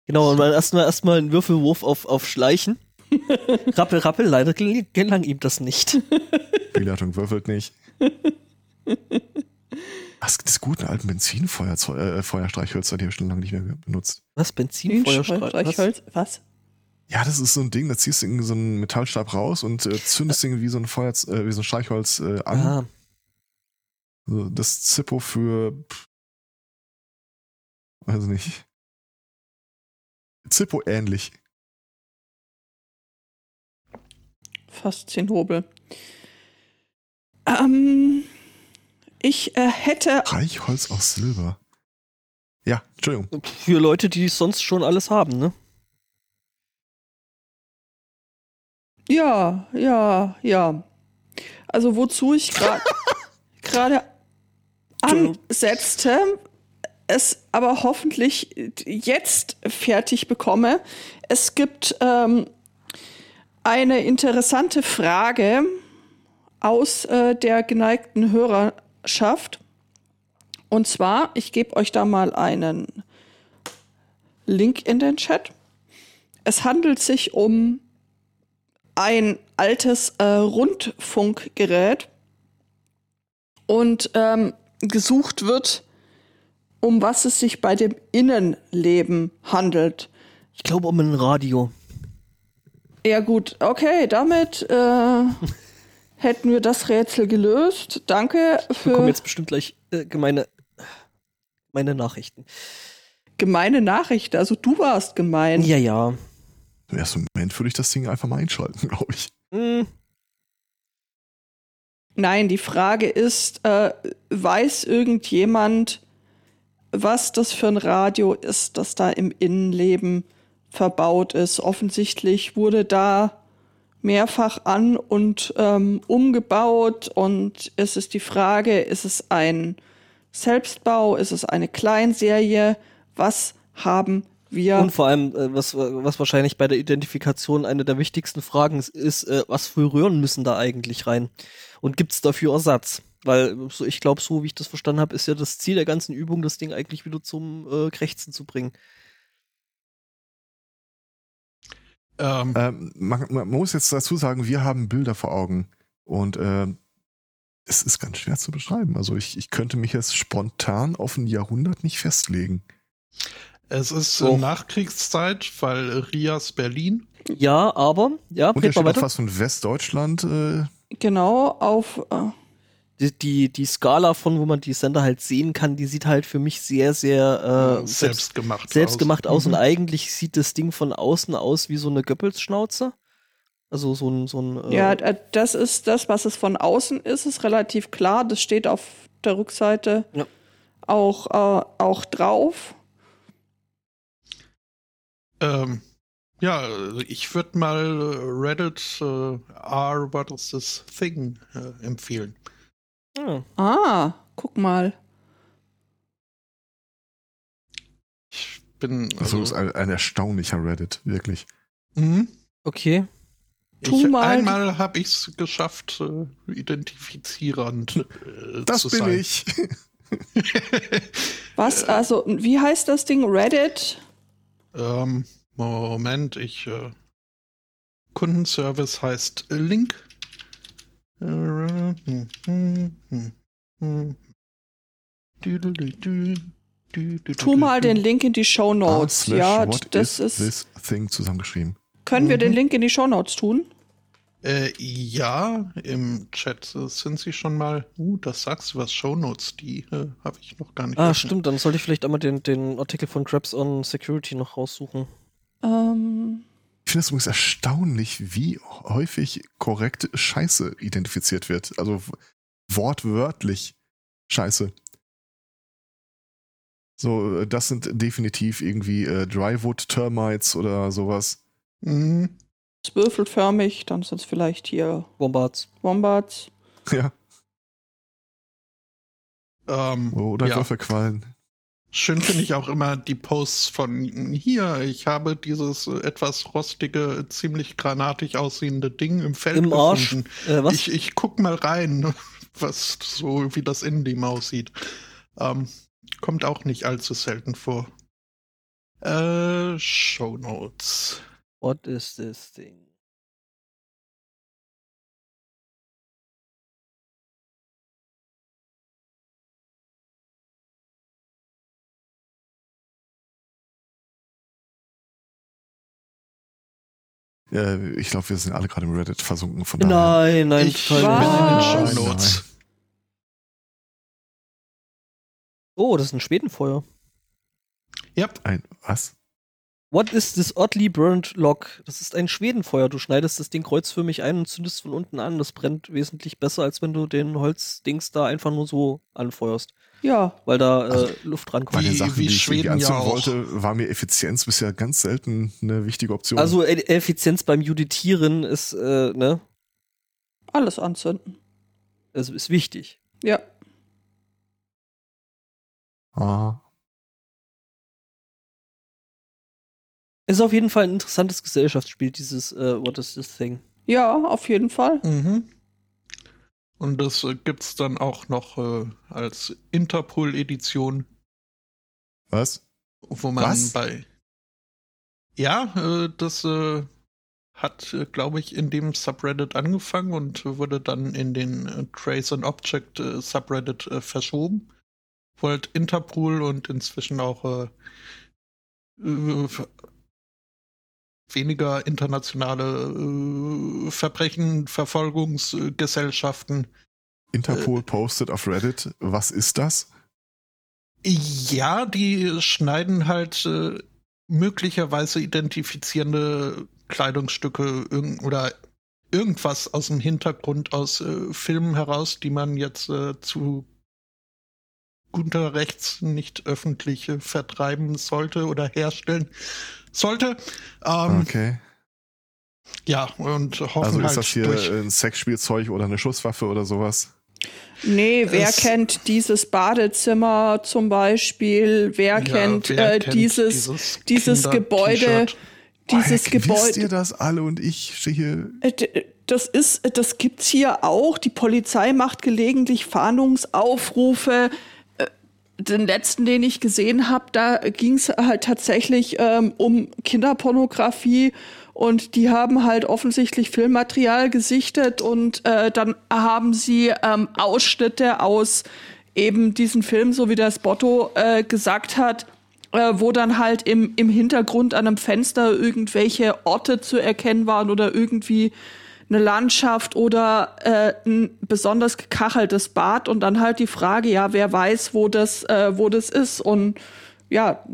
Genau, und dann erstmal erstmal einen Würfelwurf auf, auf Schleichen. rappel, rappel, leider gel- gelang ihm das nicht. Die Leitung würfelt nicht. Was das guten alten Benzinfeuerstreichhölzer, äh, die habe ich schon lange nicht mehr benutzt. Was? Benzin, Feuerstrahl? Was? Streichholz. Was? Ja, das ist so ein Ding, da ziehst du irgendwie so einen Metallstab raus und äh, zündest irgendwie wie so ein Feuer, äh, wie so ein Streichholz äh, an. Ah, So, das Zippo für pff, weiß nicht. Zippo ähnlich. Fast zehn Hobel. Ähm, ich äh, hätte. Reichholz aus Silber. Ja, Entschuldigung. für Leute, die sonst schon alles haben, ne? Ja, ja, ja. Also wozu ich gerade ansetzte, es aber hoffentlich jetzt fertig bekomme. Es gibt ähm, eine interessante Frage aus äh, der geneigten Hörerschaft. Und zwar, ich gebe euch da mal einen Link in den Chat. Es handelt sich um ein altes äh, Rundfunkgerät und ähm, gesucht wird, um was es sich bei dem Innenleben handelt. Ich glaube um ein Radio. Ja gut, okay, damit äh, hätten wir das Rätsel gelöst. Danke Wir bekommen für jetzt bestimmt gleich äh, gemeine, gemeine Nachrichten. gemeine Nachricht. Also du warst gemein. Ja, ja. Im ersten Moment würde ich das Ding einfach mal einschalten, glaube ich. Hm, Nein, die Frage ist, äh, weiß irgendjemand, was das für ein Radio ist, das da im Innenleben verbaut ist? Offensichtlich wurde da mehrfach an und ähm, umgebaut und es ist die Frage, ist es ein Selbstbau, ist es eine Kleinserie? Was haben wir? Und vor allem, äh, was, was wahrscheinlich bei der Identifikation eine der wichtigsten Fragen ist, ist äh, was für Röhren müssen da eigentlich rein? Und gibt es dafür Ersatz? Weil so, ich glaube, so wie ich das verstanden habe, ist ja das Ziel der ganzen Übung, das Ding eigentlich wieder zum äh, Krächzen zu bringen. Ähm, Ähm, man, man muss jetzt dazu sagen, wir haben Bilder vor Augen. Und ähm, es ist ganz schwer zu beschreiben. Also ich, ich könnte mich jetzt spontan auf ein Jahrhundert nicht festlegen. Es ist Oh. Nachkriegszeit, weil Rias Berlin. Ja, aber, ja, Und er steht auch weiter. was von Westdeutschland. Äh, Genau, auf. Äh, Die, die, die Skala von, wo man die Sender halt sehen kann, die sieht halt für mich sehr, sehr äh, selbst gemacht. selbst gemacht aus. Mhm. Und eigentlich sieht das Ding von außen aus wie so eine Goebbels-Schnauze. Also so ein, so ein äh, Ja, äh, das ist das, was es von außen ist, ist relativ klar. Das steht auf der Rückseite Ja. auch, äh, auch drauf. Ähm, ja, also ich würde mal äh, Reddit äh, R What is this thing äh, empfehlen. ah, Ah, guck mal. Ich bin also also, ist ein, ein erstaunlicher Reddit, wirklich. mhm. okay. Tu ich, mal- einmal habe ich es geschafft, äh, identifizierend äh, Das zu bin sein. ich. Was, also, wie heißt das Ding? Reddit? Ähm, Moment, ich äh, Kundenservice heißt Link. Tu mal den Link in die Show Notes. slash Ja, das is ist. this thing zusammengeschrieben. Können wir Mhm. den Link in die Show Notes tun? Äh, ja, im Chat sind sie schon mal. Uh, das sagst du was, Shownotes, die äh, habe ich noch gar nicht. Ah, offen. stimmt, dann sollte ich vielleicht einmal den, den Artikel von Krabs on Security noch raussuchen. Ähm, Ich finde es übrigens erstaunlich, wie häufig korrekt Scheiße identifiziert wird. Also wortwörtlich Scheiße. So, äh, das sind definitiv irgendwie äh, Drywood Termites oder sowas. Mhm. Ist würfelförmig, dann sind es vielleicht hier Bombards. Wombats. Ja. Ähm, Oder ja. Würfelquallen. Schön finde ich auch immer die Posts von hier. Ich habe dieses etwas rostige, ziemlich granatig aussehende Ding im Feld Im Arsch. gefunden. Äh, was? Ich, ich guck mal rein, was so wie das Innenleben aussieht. Ähm, kommt auch nicht allzu selten vor. Äh, Show Notes. What is this thing? Äh, ich glaube, wir sind alle gerade im Reddit versunken. Von Nein, nein, ich total bin nicht. in den Was? Show Notes. Oh, das ist ein Schwedenfeuer. Ja, Ein, was? What is this oddly burned log? Das ist ein Schwedenfeuer. Du schneidest das Ding kreuzförmig ein und zündest von unten an. Das brennt wesentlich besser, als wenn du den Holzdings da einfach nur so anfeuerst. Ja, Weil da äh, Also, Luft Bei rankommt. Wie- den Sachen, wie die ich Schweden ja anzünden auch. wollte, war mir Effizienz bisher ganz selten eine wichtige Option. Also E- Effizienz beim Juditieren ist, äh, ne, alles anzünden. also ist wichtig. Ja. ah. Ist auf jeden Fall ein interessantes Gesellschaftsspiel, dieses äh, What is this thing? Ja, auf jeden Fall. Mhm. Und das äh, gibt's dann auch noch äh, als Interpol-Edition, Was? wo man Was? bei. Ja, äh, das äh, hat, äh, glaube ich, in dem Subreddit angefangen und wurde dann in den äh, Trace and Object äh, Subreddit äh, verschoben. Wo halt Interpol und inzwischen auch äh, äh, weniger internationale äh, Verbrechen, Verfolgungsgesellschaften Interpol Äh. postet auf Reddit, was ist das? Ja, die schneiden halt äh, möglicherweise identifizierende Kleidungsstücke irg oder irgendwas aus dem Hintergrund aus äh, Filmen heraus, die man jetzt äh, zu guter Rechts nicht öffentlich äh, vertreiben sollte oder herstellen sollte. Ähm, Okay. Ja, und hoffen Also ist halt das hier durch. ein Sexspielzeug oder eine Schusswaffe oder sowas? Nee, wer Es- kennt dieses Badezimmer zum Beispiel? Wer Ja, kennt, wer äh, kennt dieses, dieses Kinder- Gebäude? Dieses Wisst Gebäude. ihr das alle und ich stehe. Äh, Das ist, das gibt's hier auch. Die Polizei macht gelegentlich Fahndungsaufrufe. Den letzten, den ich gesehen habe, da ging es halt tatsächlich ähm, um Kinderpornografie und die haben halt offensichtlich Filmmaterial gesichtet und äh, dann haben sie ähm, Ausschnitte aus eben diesen Film, so wie das Botto äh, gesagt hat, äh, wo dann halt im, im Hintergrund an einem Fenster irgendwelche Orte zu erkennen waren oder irgendwie eine Landschaft oder äh, ein besonders gekacheltes Bad und dann halt die Frage, ja, wer weiß, wo das, äh, wo das ist und ja,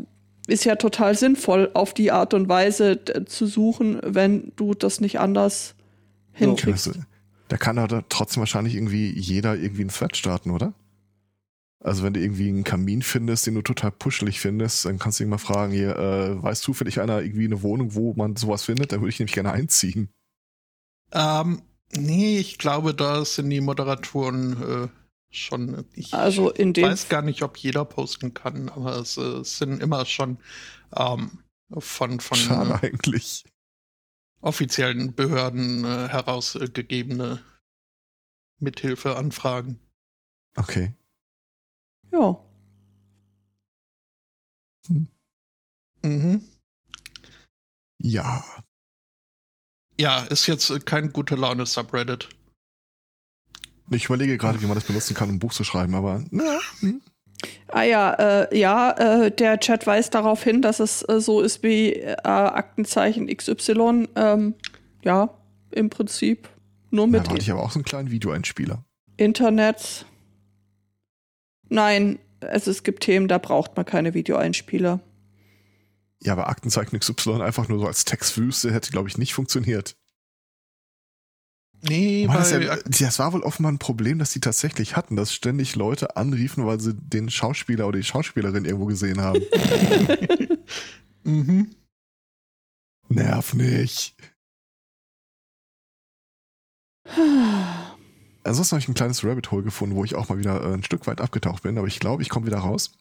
ist ja total sinnvoll, auf die Art und Weise zu suchen, wenn du das nicht anders hinkriegst. Okay. Da kann aber trotzdem wahrscheinlich irgendwie jeder irgendwie einen Thread starten, oder? Also wenn du irgendwie einen Kamin findest, den du total puschelig findest, dann kannst du ihn mal fragen, hier, äh, weiß zufällig einer irgendwie eine Wohnung, wo man sowas findet? Da würde ich nämlich gerne einziehen. Ähm, nee, ich glaube, da sind die Moderatoren äh, schon. Ich also in dem weiß gar nicht, ob jeder posten kann, aber es, äh, sind immer schon ähm, von, von Schade eigentlich. offiziellen Behörden äh, herausgegebene Mithilfeanfragen. Okay. Ja. Mhm. Ja. Ja, ist jetzt kein gute Laune Subreddit. Ich überlege gerade, wie man das benutzen kann, um ein Buch zu schreiben, aber na, hm. Ah ja, äh, ja, äh, der Chat weist darauf hin, dass es äh, so ist wie äh, Aktenzeichen XY. Ähm, ja, im Prinzip nur mit da hatte ich aber auch so einen kleinen Videoeinspieler. Internet. Nein, also es gibt Themen, da braucht man keine Videoeinspieler. Ja, aber Aktenzeichen XY einfach nur so als Textwüste hätte, glaube ich, nicht funktioniert. Nee, bei das, ja, das war wohl offenbar ein Problem, das die tatsächlich hatten, dass ständig Leute anriefen, weil sie den Schauspieler oder die Schauspielerin irgendwo gesehen haben. mhm. Nerv nicht. Ansonsten habe ich ein kleines Rabbit Hole gefunden, wo ich auch mal wieder äh, ein Stück weit abgetaucht bin, aber ich glaube, ich komme wieder raus.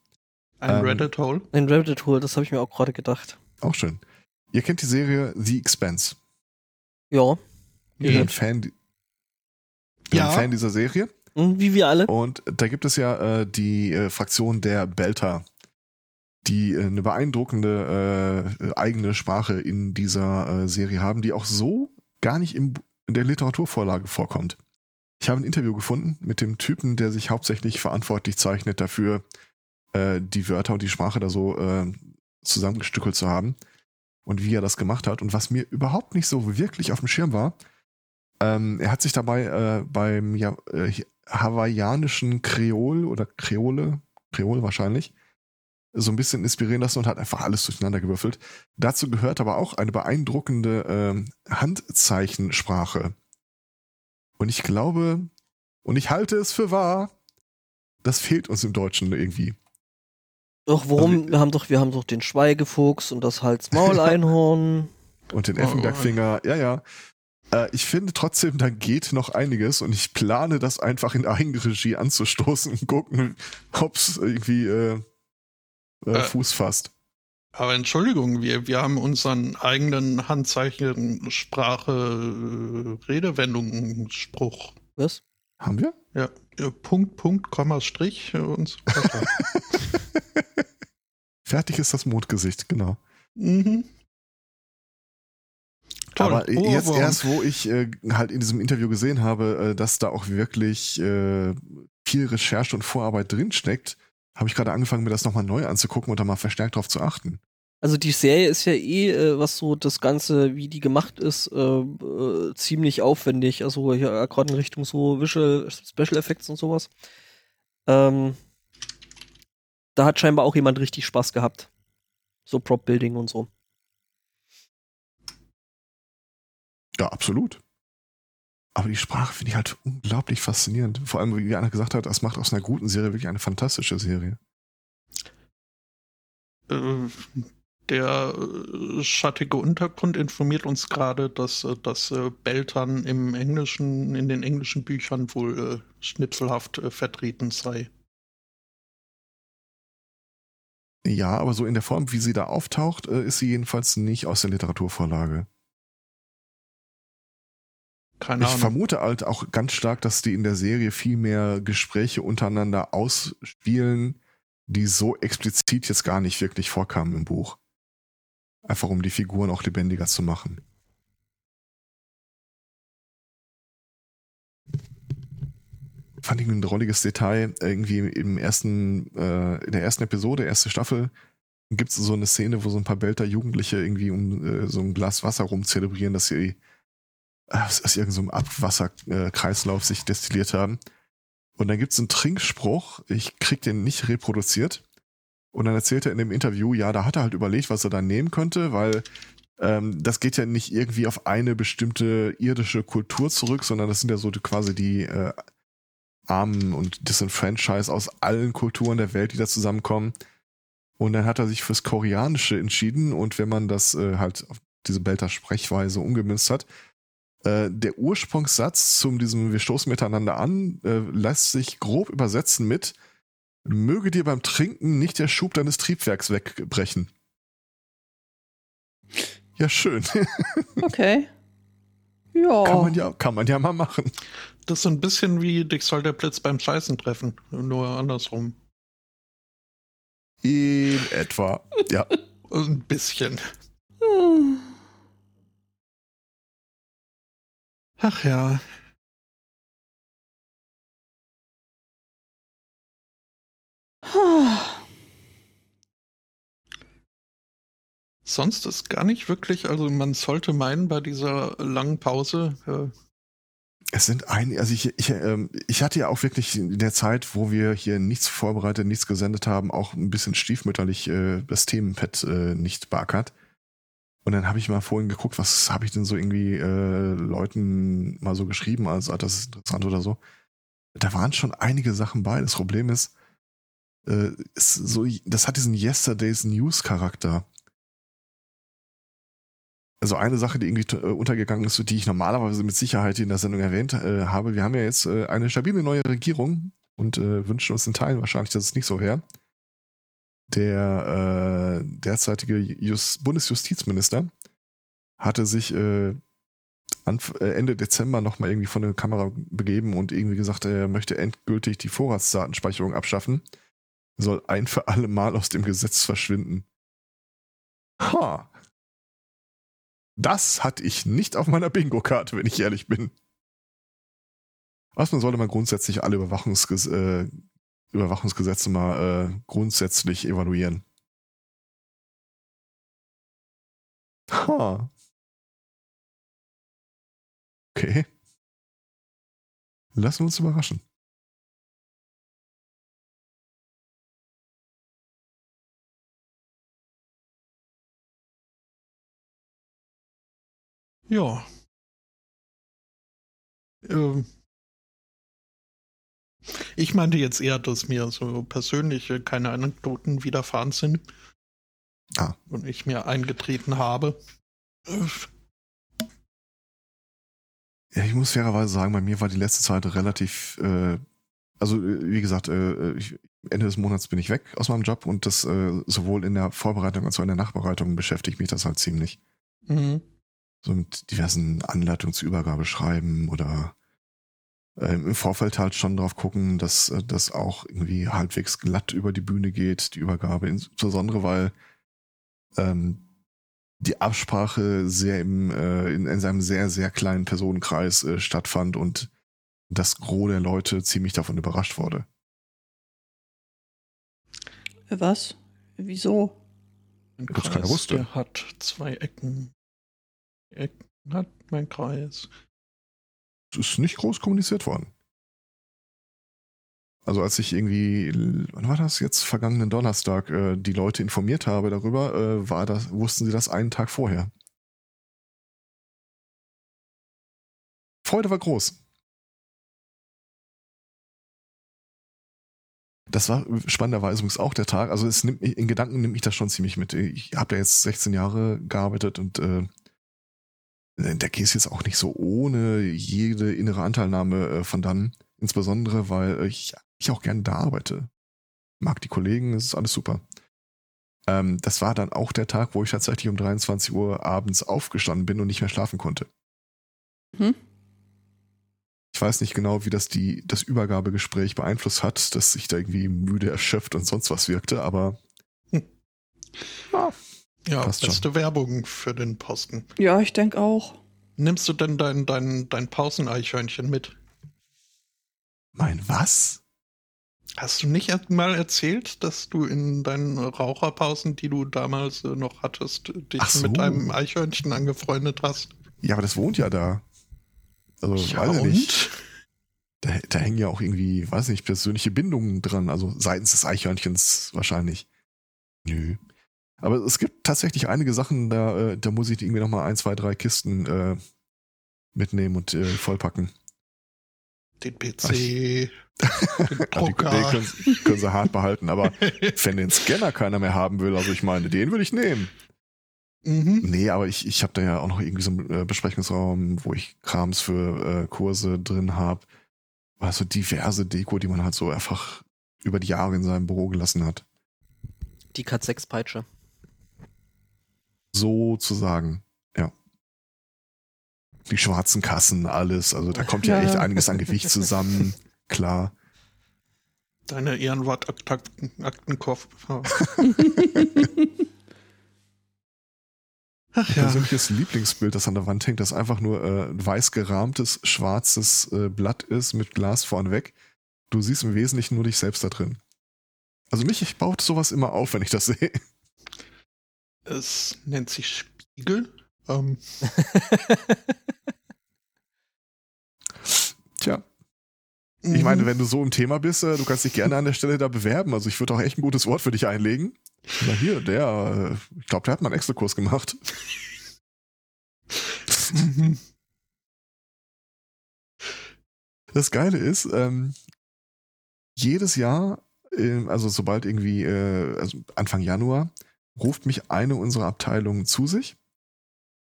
Ein Ähm, Reddit Hole. Ein Rabbit Hole, das habe ich mir auch gerade gedacht. Auch schön. Ihr kennt die Serie The Expanse. Ja. Ich bin ein Fan, bin Ja. ein Fan dieser Serie. Und Wie wir alle. Und da gibt es ja äh, die äh, Fraktion der Belter, die äh, eine beeindruckende äh, eigene Sprache in dieser äh, Serie haben, die auch so gar nicht im, in der Literaturvorlage vorkommt. Ich habe ein Interview gefunden mit dem Typen, der sich hauptsächlich verantwortlich zeichnet dafür, äh, die Wörter und die Sprache da so äh, zusammengestückelt zu haben und wie er das gemacht hat. Und was mir überhaupt nicht so wirklich auf dem Schirm war, ähm, er hat sich dabei äh, beim ja, äh, hawaiianischen Kreol oder Kreole, Kreol wahrscheinlich, so ein bisschen inspirieren lassen und hat einfach alles durcheinander gewürfelt. Dazu gehört aber auch eine beeindruckende ähm, Handzeichensprache. Und ich glaube, und ich halte es für wahr, das fehlt uns im Deutschen irgendwie. Doch, warum? Also- wir haben doch, wir haben doch den Schweigefuchs und das Hals-Maul-Einhorn. Und den Oh, Effenbergfinger, ja, ja. Äh, ich finde trotzdem, da geht noch einiges und ich plane das einfach in Eigenregie anzustoßen und gucken, ob es irgendwie äh, äh, Äh. Fuß fasst. Aber Entschuldigung, wir, wir haben unseren eigenen Handzeichensprache äh, Redewendungsspruch. Was? Haben wir? Ja, Punkt, Punkt, Komma, Strich und so weiter. Fertig ist das Mondgesicht, genau. mhm. Toll. Aber Oh, jetzt wow. erst, wo ich äh, halt in diesem Interview gesehen habe, äh, dass da auch wirklich äh, viel Recherche und Vorarbeit drinsteckt, habe ich gerade angefangen, mir das nochmal neu anzugucken und da mal verstärkt drauf zu achten. Also die Serie ist ja eh, äh, was so das Ganze, wie die gemacht ist, äh, äh, ziemlich aufwendig. Also ja, gerade in Richtung so Visual Special Effects und sowas. Ähm, da hat scheinbar auch jemand richtig Spaß gehabt. So Prop Building und so. Ja, absolut. Aber die Sprache finde ich halt unglaublich faszinierend. Vor allem, wie einer gesagt hat, das macht aus einer guten Serie wirklich eine fantastische Serie. Äh, der äh, schattige Untergrund informiert uns gerade, dass äh, das äh, Beltern im Englischen, in den englischen Büchern wohl schnipselhaft vertreten sei. Ja, aber so in der Form, wie sie da auftaucht, ist sie jedenfalls nicht aus der Literaturvorlage. Keine Ich Ahnung. vermute halt auch ganz stark, dass die in der Serie viel mehr Gespräche untereinander ausspielen, die so explizit jetzt gar nicht wirklich vorkamen im Buch. Einfach um die Figuren auch lebendiger zu machen. Fand ich ein drolliges Detail. Irgendwie im ersten, äh, in der ersten Episode, erste Staffel, gibt es so eine Szene, wo so ein paar Belter Jugendliche irgendwie um äh, so ein Glas Wasser rum zelebrieren, dass sie äh, aus irgendeinem so Abwasserkreislauf sich destilliert haben. Und dann gibt es einen Trinkspruch, ich krieg den nicht reproduziert. Und dann erzählt er in dem Interview, ja, da hat er halt überlegt, was er da nehmen könnte, weil ähm, das geht ja nicht irgendwie auf eine bestimmte irdische Kultur zurück, sondern das sind ja so quasi die äh, Armen und Disenfranchise aus allen Kulturen der Welt, die da zusammenkommen. Und dann hat er sich fürs Koreanische entschieden und wenn man das äh, halt auf diese Belter Sprechweise umgemünzt hat, äh, der Ursprungssatz zum diesem Wir stoßen miteinander an äh, lässt sich grob übersetzen mit Möge dir beim Trinken nicht der Schub deines Triebwerks wegbrechen. Ja, schön. Okay. Ja. Kann man ja, kann man ja mal machen. Das ist so ein bisschen wie dich soll der Blitz beim Scheißen treffen, nur andersrum. In etwa, ja. Ein bisschen. Hm. Ach ja. Sonst ist gar nicht wirklich, also man sollte meinen, bei dieser langen Pause, äh, Es sind einige, also ich, ich, ähm, ich hatte ja auch wirklich in der Zeit, wo wir hier nichts vorbereitet, nichts gesendet haben, auch ein bisschen stiefmütterlich äh, das Themenpad äh, nicht beackert. Und dann habe ich mal vorhin geguckt, was habe ich denn so irgendwie äh, Leuten mal so geschrieben, ah, das ist interessant oder so. Da waren schon einige Sachen bei. Das Problem ist, äh, ist so, das hat diesen Yesterday's News Charakter. Also eine Sache, die irgendwie äh, untergegangen ist, die ich normalerweise mit Sicherheit in der Sendung erwähnt äh, habe. Wir haben ja jetzt äh, eine stabile neue Regierung und äh, wünschen uns in Teilen wahrscheinlich, dass es nicht so wäre. Der äh, derzeitige Just Bundesjustizminister hatte sich Ende Dezember nochmal irgendwie von der Kamera begeben und irgendwie gesagt, er möchte endgültig die Vorratsdatenspeicherung abschaffen. Soll ein für alle Mal aus dem Gesetz verschwinden. Ha! Das hatte ich nicht auf meiner Bingo-Karte, wenn ich ehrlich bin. Man sollte man grundsätzlich alle Überwachungsges äh, Überwachungsgesetze mal äh, grundsätzlich evaluieren. Ha. Okay. Lassen wir uns überraschen. Ja. Ähm, ich meinte jetzt eher, dass mir so persönliche keine Anekdoten widerfahren sind. Ah. Und ich mir eingetreten habe. Äh, Ja, ich muss fairerweise sagen, bei mir war die letzte Zeit relativ, äh, also äh, wie gesagt, äh, ich, Ende des Monats bin ich weg aus meinem Job und das äh, sowohl in der Vorbereitung als auch in der Nachbereitung beschäftigt mich das halt ziemlich. Mhm. So mit diversen Anleitungen zur Übergabe schreiben oder äh, im Vorfeld halt schon drauf gucken, dass äh, das auch irgendwie halbwegs glatt über die Bühne geht, die Übergabe, insbesondere weil ähm, die Absprache sehr im, äh, in, in seinem sehr, sehr kleinen Personenkreis äh, stattfand und das Gros der Leute ziemlich davon überrascht wurde. Was? Wieso? Ein Kreis, der hat zwei Ecken. Ecken hat mein Kreis. Es ist nicht groß kommuniziert worden. Also als ich irgendwie, wann war das jetzt, vergangenen Donnerstag, äh, die Leute informiert habe darüber, äh, war das, wussten sie das einen Tag vorher. Freude war groß. Das war spannenderweise übrigens auch der Tag. Also es nimmt in Gedanken nimmt mich das schon ziemlich mit. Ich habe da jetzt 16 Jahre gearbeitet und äh, da geht es jetzt auch nicht so ohne jede innere Anteilnahme äh, von dann. Insbesondere, weil ich, ich auch gerne da arbeite. Mag die Kollegen, es ist alles super. Ähm, das war dann auch der Tag, wo ich tatsächlich um 23 Uhr abends aufgestanden bin und nicht mehr schlafen konnte. Hm? Ich Ich weiß nicht genau, wie das die, das Übergabegespräch beeinflusst hat, dass sich da irgendwie müde, erschöpft und sonst was wirkte, aber Ja, Passt beste Werbung für den Posten. Ja, ich denke auch. Nimmst du denn dein, dein, dein Pauseneichhörnchen mit? mein was? Hast du nicht mal erzählt, dass du in deinen Raucherpausen, die du damals äh, noch hattest, dich so. mit einem Eichhörnchen angefreundet hast? Ja, aber das wohnt ja da. Also, weiß ich nicht. Da, da hängen ja auch irgendwie, weiß nicht, persönliche Bindungen dran, also seitens des Eichhörnchens wahrscheinlich. Nö. Aber es gibt tatsächlich einige Sachen, da, äh, da muss ich irgendwie nochmal ein, zwei, drei Kisten äh, mitnehmen und äh, vollpacken. Den PC, Ach, den Ja, die, den Drucker. können, sie- können sie hart behalten, aber wenn den Scanner keiner mehr haben will, also ich meine, den würde ich nehmen. mhm. Nee, aber ich, ich habe da ja auch noch irgendwie so einen äh, Besprechungsraum, wo ich Krams für äh, Kurse drin habe. Also diverse Deko, die man halt so einfach über die Jahre in seinem Büro gelassen hat. Die Cat 6 Peitsche. Sozusagen, ja. Die schwarzen Kassen, alles. Also da kommt ja, Ja. echt einiges an Gewicht zusammen. Klar. Deine Ehrenwort-Aktenkoffer. Ach Mein ja. persönliches Lieblingsbild, das an der Wand hängt, das einfach nur äh, weiß gerahmtes, schwarzes äh, Blatt ist mit Glas vornweg. Du siehst im Wesentlichen nur dich selbst da drin. Also mich ich baut sowas immer auf, wenn ich das sehe. Es nennt sich Spiegel. Ähm, Tja, ich meine, mhm. wenn du so im Thema bist, äh, du kannst dich gerne an der Stelle da bewerben. Also ich würde auch echt ein gutes Wort für dich einlegen. Na hier, der, äh, ich glaube, der hat mal einen Excel-Kurs gemacht. Mhm. Das Geile ist, ähm, jedes Jahr, ähm, also sobald irgendwie, äh, also Anfang Januar, ruft mich eine unserer Abteilungen zu sich,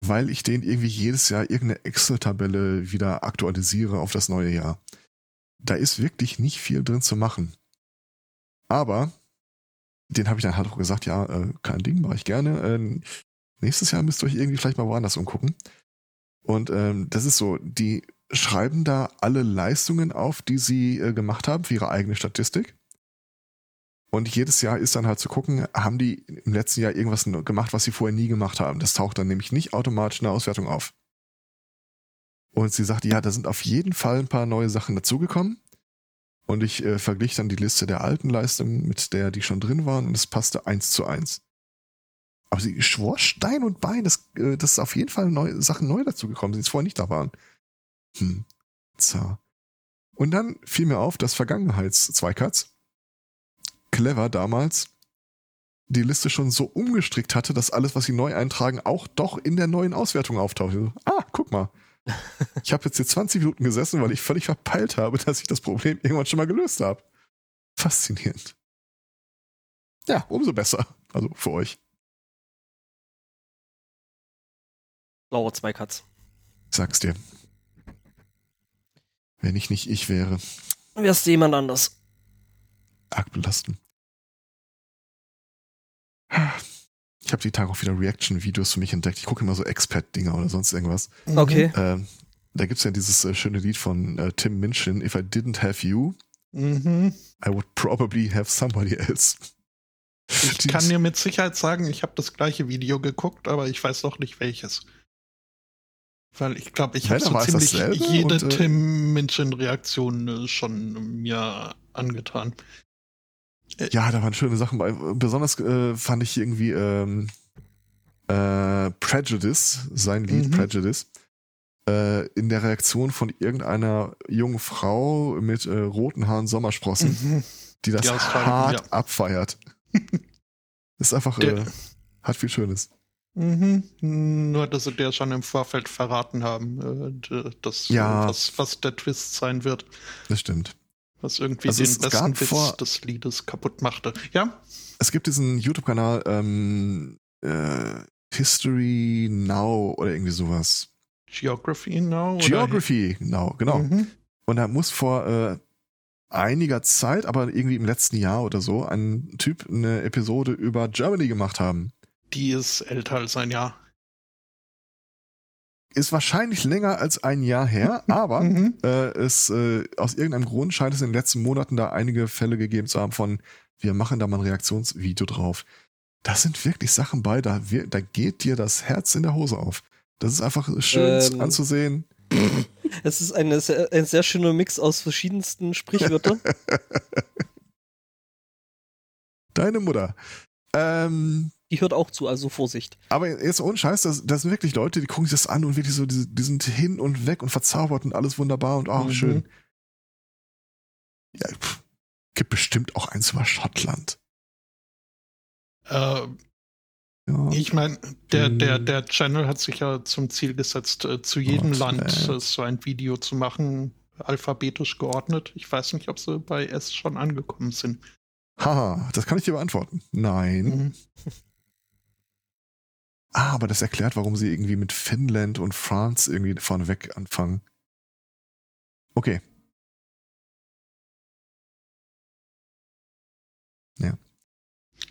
weil ich denen irgendwie jedes Jahr irgendeine Excel-Tabelle wieder aktualisiere auf das neue Jahr. Da ist wirklich nicht viel drin zu machen. Aber den habe ich dann halt auch gesagt, ja, äh, kein Ding, mache ich gerne. Äh, nächstes Jahr müsst ihr euch irgendwie vielleicht mal woanders umgucken. Und ähm, das ist so, die schreiben da alle Leistungen auf, die sie äh, gemacht haben für ihre eigene Statistik. Und jedes Jahr ist dann halt zu gucken, haben die im letzten Jahr irgendwas gemacht, was sie vorher nie gemacht haben. Das taucht dann nämlich nicht automatisch in der Auswertung auf. Und sie sagte, ja, da sind auf jeden Fall ein paar neue Sachen dazugekommen. Und ich äh, verglich dann die Liste der alten Leistungen mit der, die schon drin waren, und es passte eins zu eins. Aber sie schwor Stein und Bein, dass, äh, dass auf jeden Fall neue Sachen neu dazugekommen sind, die vorher nicht da waren. Hm, zar. Und dann fiel mir auf, dass Vergangenheits-Zweikatz clever damals die Liste schon so umgestrickt hatte, dass alles, was sie neu eintragen, auch doch in der neuen Auswertung auftaucht. So, ah, guck mal. Ich habe jetzt hier 20 Minuten gesessen, weil ich völlig verpeilt habe, dass ich das Problem irgendwann schon mal gelöst habe. Faszinierend. Ja, umso besser. Also für euch. Laura Zweikatz. Ich sag's dir. Wenn ich nicht ich wäre, Wärst du jemand anders? Arg belastend. Ich habe die Tage auch wieder Reaction-Videos für mich entdeckt. Ich gucke immer so Expert-Dinger oder sonst irgendwas. Mhm. Okay. Ähm, da gibt's ja dieses äh, schöne Lied von äh, Tim Minchin, If I didn't have you, Mhm. I would probably have somebody else. Ich Die- kann dir mit Sicherheit sagen, ich habe das gleiche Video geguckt, aber ich weiß doch nicht welches. Weil ich glaube, ich habe so ziemlich jede und, äh, Tim Minchin-Reaktion äh, schon mir angetan. Ja, da waren schöne Sachen bei. Besonders äh, fand ich irgendwie ähm, äh, Prejudice, sein Lied Mhm. Prejudice, äh, in der Reaktion von irgendeiner jungen Frau mit äh, roten Haaren Sommersprossen, Mhm. die das Australien- hart ja. abfeiert. ist einfach, Der- äh, hat viel Schönes. Mhm. Nur, dass sie dir schon im Vorfeld verraten haben, äh, d- das, Ja. äh, was, was der Twist sein wird. Das stimmt. Was irgendwie Also den es besten Witz des Liedes kaputt machte. Ja? Es gibt diesen YouTube-Kanal ähm, äh, History Now oder irgendwie sowas. Geography Now? oder- Geography Now, genau. Mhm. Und da muss vor äh, einiger Zeit, aber irgendwie im letzten Jahr oder so, ein Typ eine Episode über Germany gemacht haben. Die ist älter als ein Jahr. Ist wahrscheinlich länger als ein Jahr her, aber Mhm. äh, es, äh, aus irgendeinem Grund scheint es in den letzten Monaten da einige Fälle gegeben zu haben von, wir machen da mal ein Reaktionsvideo drauf. Das sind wirklich Sachen bei, da, wir, da geht dir das Herz in der Hose auf. Das ist einfach schön Ähm. anzusehen. Es ist eine ein sehr schöner Mix aus verschiedensten Sprichwörtern. Deine Mutter. Ähm, Die hört auch zu, also Vorsicht. aber jetzt ohne Scheiß, das, das sind wirklich Leute, die gucken sich das an und wirklich so, die, die sind hin und weg und verzaubert und alles wunderbar und auch Mhm. schön. Ja, pff, gibt bestimmt auch eins über Schottland. Äh, Ja. ich meine, der, der, Mhm. der Channel hat sich ja zum Ziel gesetzt, äh, zu jedem Schottland. Land äh, so ein Video zu machen, alphabetisch geordnet. Ich weiß nicht, ob sie bei S schon angekommen sind. Haha, das kann ich dir beantworten. Nein. Mhm. Ah, aber das erklärt, warum sie irgendwie mit Finnland und France irgendwie vorneweg anfangen. Okay. Ja.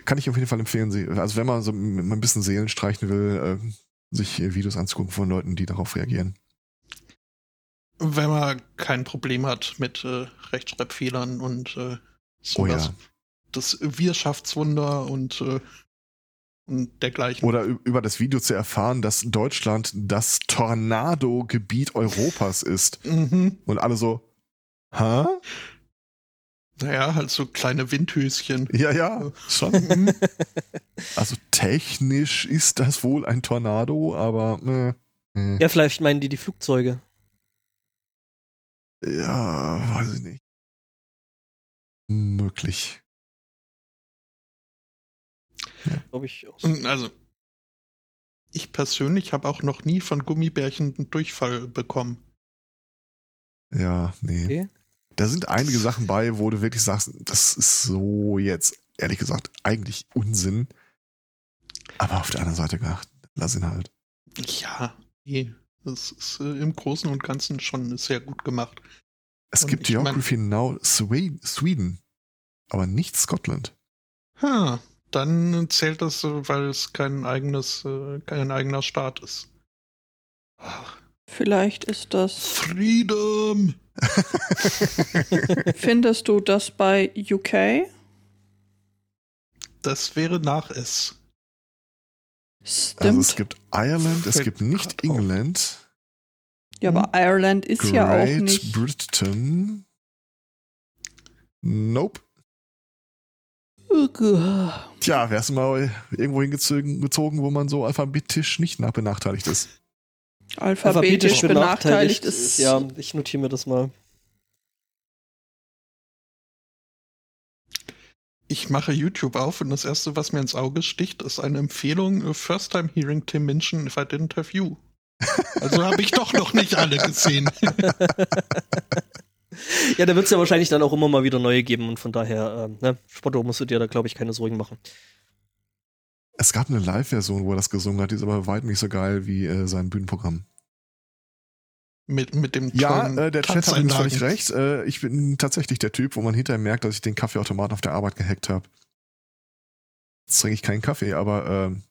Kann ich auf jeden Fall empfehlen. sie- Also wenn man so ein bisschen Seelen streichen will, äh, sich äh, Videos anzugucken von Leuten, die darauf reagieren. Wenn man kein Problem hat mit äh, Rechtschreibfehlern und äh, so Oh ja. das, das Wirtschaftswunder und, äh, und dergleichen. Oder über das Video zu erfahren, dass Deutschland das Tornado-Gebiet Europas ist. Mhm. Und alle so, hä? Naja, halt so kleine Windhöschen. Ja, ja, schon. Mhm. Also technisch ist das wohl ein Tornado, aber äh, äh, Ja, vielleicht meinen die die Flugzeuge. ja, weiß ich nicht. Möglich. Glaube ich auch. so. Also, ich persönlich habe auch noch nie von Gummibärchen einen Durchfall bekommen. Ja, nee. Okay. Da sind einige Sachen bei, wo du wirklich sagst, das ist so jetzt, ehrlich gesagt, eigentlich Unsinn. Aber auf der anderen Seite gedacht, lass ihn halt. Ja, nee. Das ist äh, im Großen und Ganzen schon sehr gut gemacht. Es Und gibt ich mein- Geography Now Swe- Sweden, aber nicht Scotland. Ha, dann zählt das, weil es kein eigenes, äh, kein eigener Staat ist. Ach, Vielleicht ist das. Freedom! Findest du das bei UK? Das wäre nach S. Stimmt. Also es gibt Ireland, es gibt nicht. England, ja, aber Ireland ist ja auch Great nicht. Britain. Nope. Tja, wärst du mal irgendwo hingezogen, gezogen, wo man so alphabetisch nicht nach benachteiligt ist. Alphabetisch benachteiligt ist. Ja, ich notiere mir das mal. Ich mache YouTube auf und das erste, was mir ins Auge sticht, ist eine Empfehlung: äh, First time hearing Tim mention if I didn't have you. Also habe ich doch noch nicht alle gesehen. Ja, da wird es ja wahrscheinlich dann auch immer mal wieder neue geben und von daher, ähm, ne, Spotto musst du dir da, glaube ich, keine Sorgen machen. Es gab eine Live-Version, wo er das gesungen hat, die ist aber weit nicht so geil wie äh, sein Bühnenprogramm. Mit, mit dem Ja, äh, der Chat hat völlig Tanzeinlagen. recht. Äh, ich bin tatsächlich der Typ, wo man hinterher merkt, dass ich den Kaffeeautomaten auf der Arbeit gehackt habe. Jetzt trinke ich keinen Kaffee, aber es-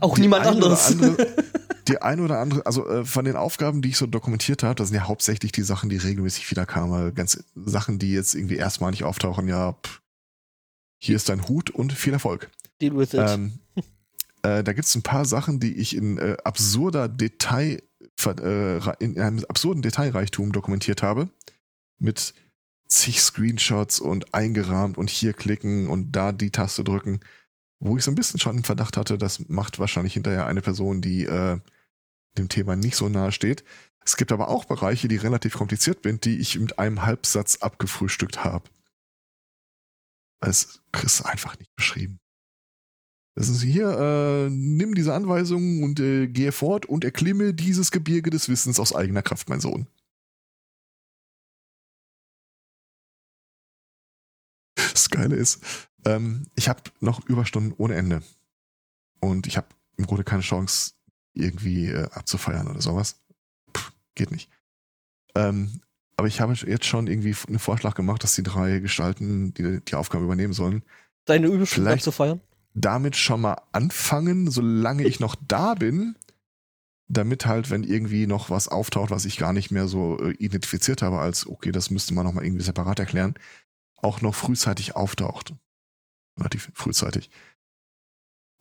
Auch niemand anderes. Andere, die eine oder andere, also äh, von den Aufgaben, die ich so dokumentiert habe, das sind ja hauptsächlich die Sachen, die regelmäßig wiederkamen. Ganz Sachen, die jetzt irgendwie erstmalig auftauchen, ja, pff, hier ist dein Hut und viel Erfolg. Deal with it. Ähm, äh, da gibt es ein paar Sachen, die ich in äh, absurder Detail, äh, in einem absurden Detailreichtum dokumentiert habe. Mit zig Screenshots und eingerahmt und hier klicken und da die Taste drücken. Wo ich so ein bisschen schon den Verdacht hatte, das macht wahrscheinlich hinterher eine Person, die äh, dem Thema nicht so nahe steht. Es gibt aber auch Bereiche, die relativ kompliziert sind, die ich mit einem Halbsatz abgefrühstückt habe. Es ist einfach nicht beschrieben. Das ist hier, äh, nimm diese Anweisungen und äh, gehe fort und erklimme dieses Gebirge des Wissens aus eigener Kraft, mein Sohn. Das Geile ist, ähm, ich habe noch Überstunden ohne Ende. Und ich habe im Grunde keine Chance, irgendwie äh, abzufeiern oder sowas. Puh, geht nicht. Ähm, aber ich habe jetzt schon irgendwie einen Vorschlag gemacht, dass die drei Gestalten die, die Aufgabe übernehmen sollen Deine Überstunden abzufeiern? damit schon mal anfangen, solange ich noch da bin. damit halt, wenn irgendwie noch was auftaucht, was ich gar nicht mehr so äh, identifiziert habe, als okay, das müsste man nochmal irgendwie separat erklären, auch noch frühzeitig auftaucht. Relativ frühzeitig.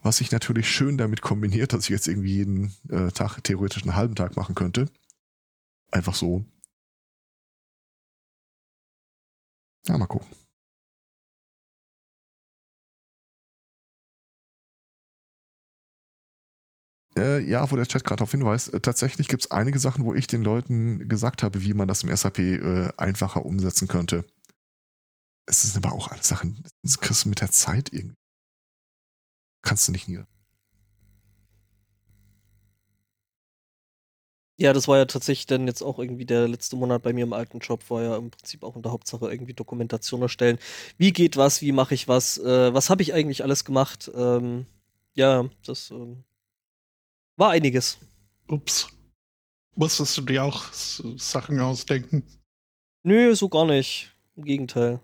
Was sich natürlich schön damit kombiniert, dass ich jetzt irgendwie jeden äh, Tag theoretisch einen halben Tag machen könnte. Einfach so. Ja, mal gucken. Äh, ja, wo der Chat gerade darauf hinweist, äh, tatsächlich gibt es einige Sachen, wo ich den Leuten gesagt habe, wie man das im SAP äh, einfacher umsetzen könnte. Es sind aber auch alle Sachen, das kriegst du mit der Zeit irgendwie. Kannst du nicht nieder. Ja, das war ja tatsächlich dann jetzt auch irgendwie der letzte Monat bei mir im alten Job, war ja im Prinzip auch in der Hauptsache irgendwie Dokumentation erstellen. Wie geht was, wie mache ich was, äh, was habe ich eigentlich alles gemacht? Ähm, ja, das ähm, war einiges. Ups. Musstest du dir auch Sachen ausdenken? Nö, so gar nicht. Im Gegenteil.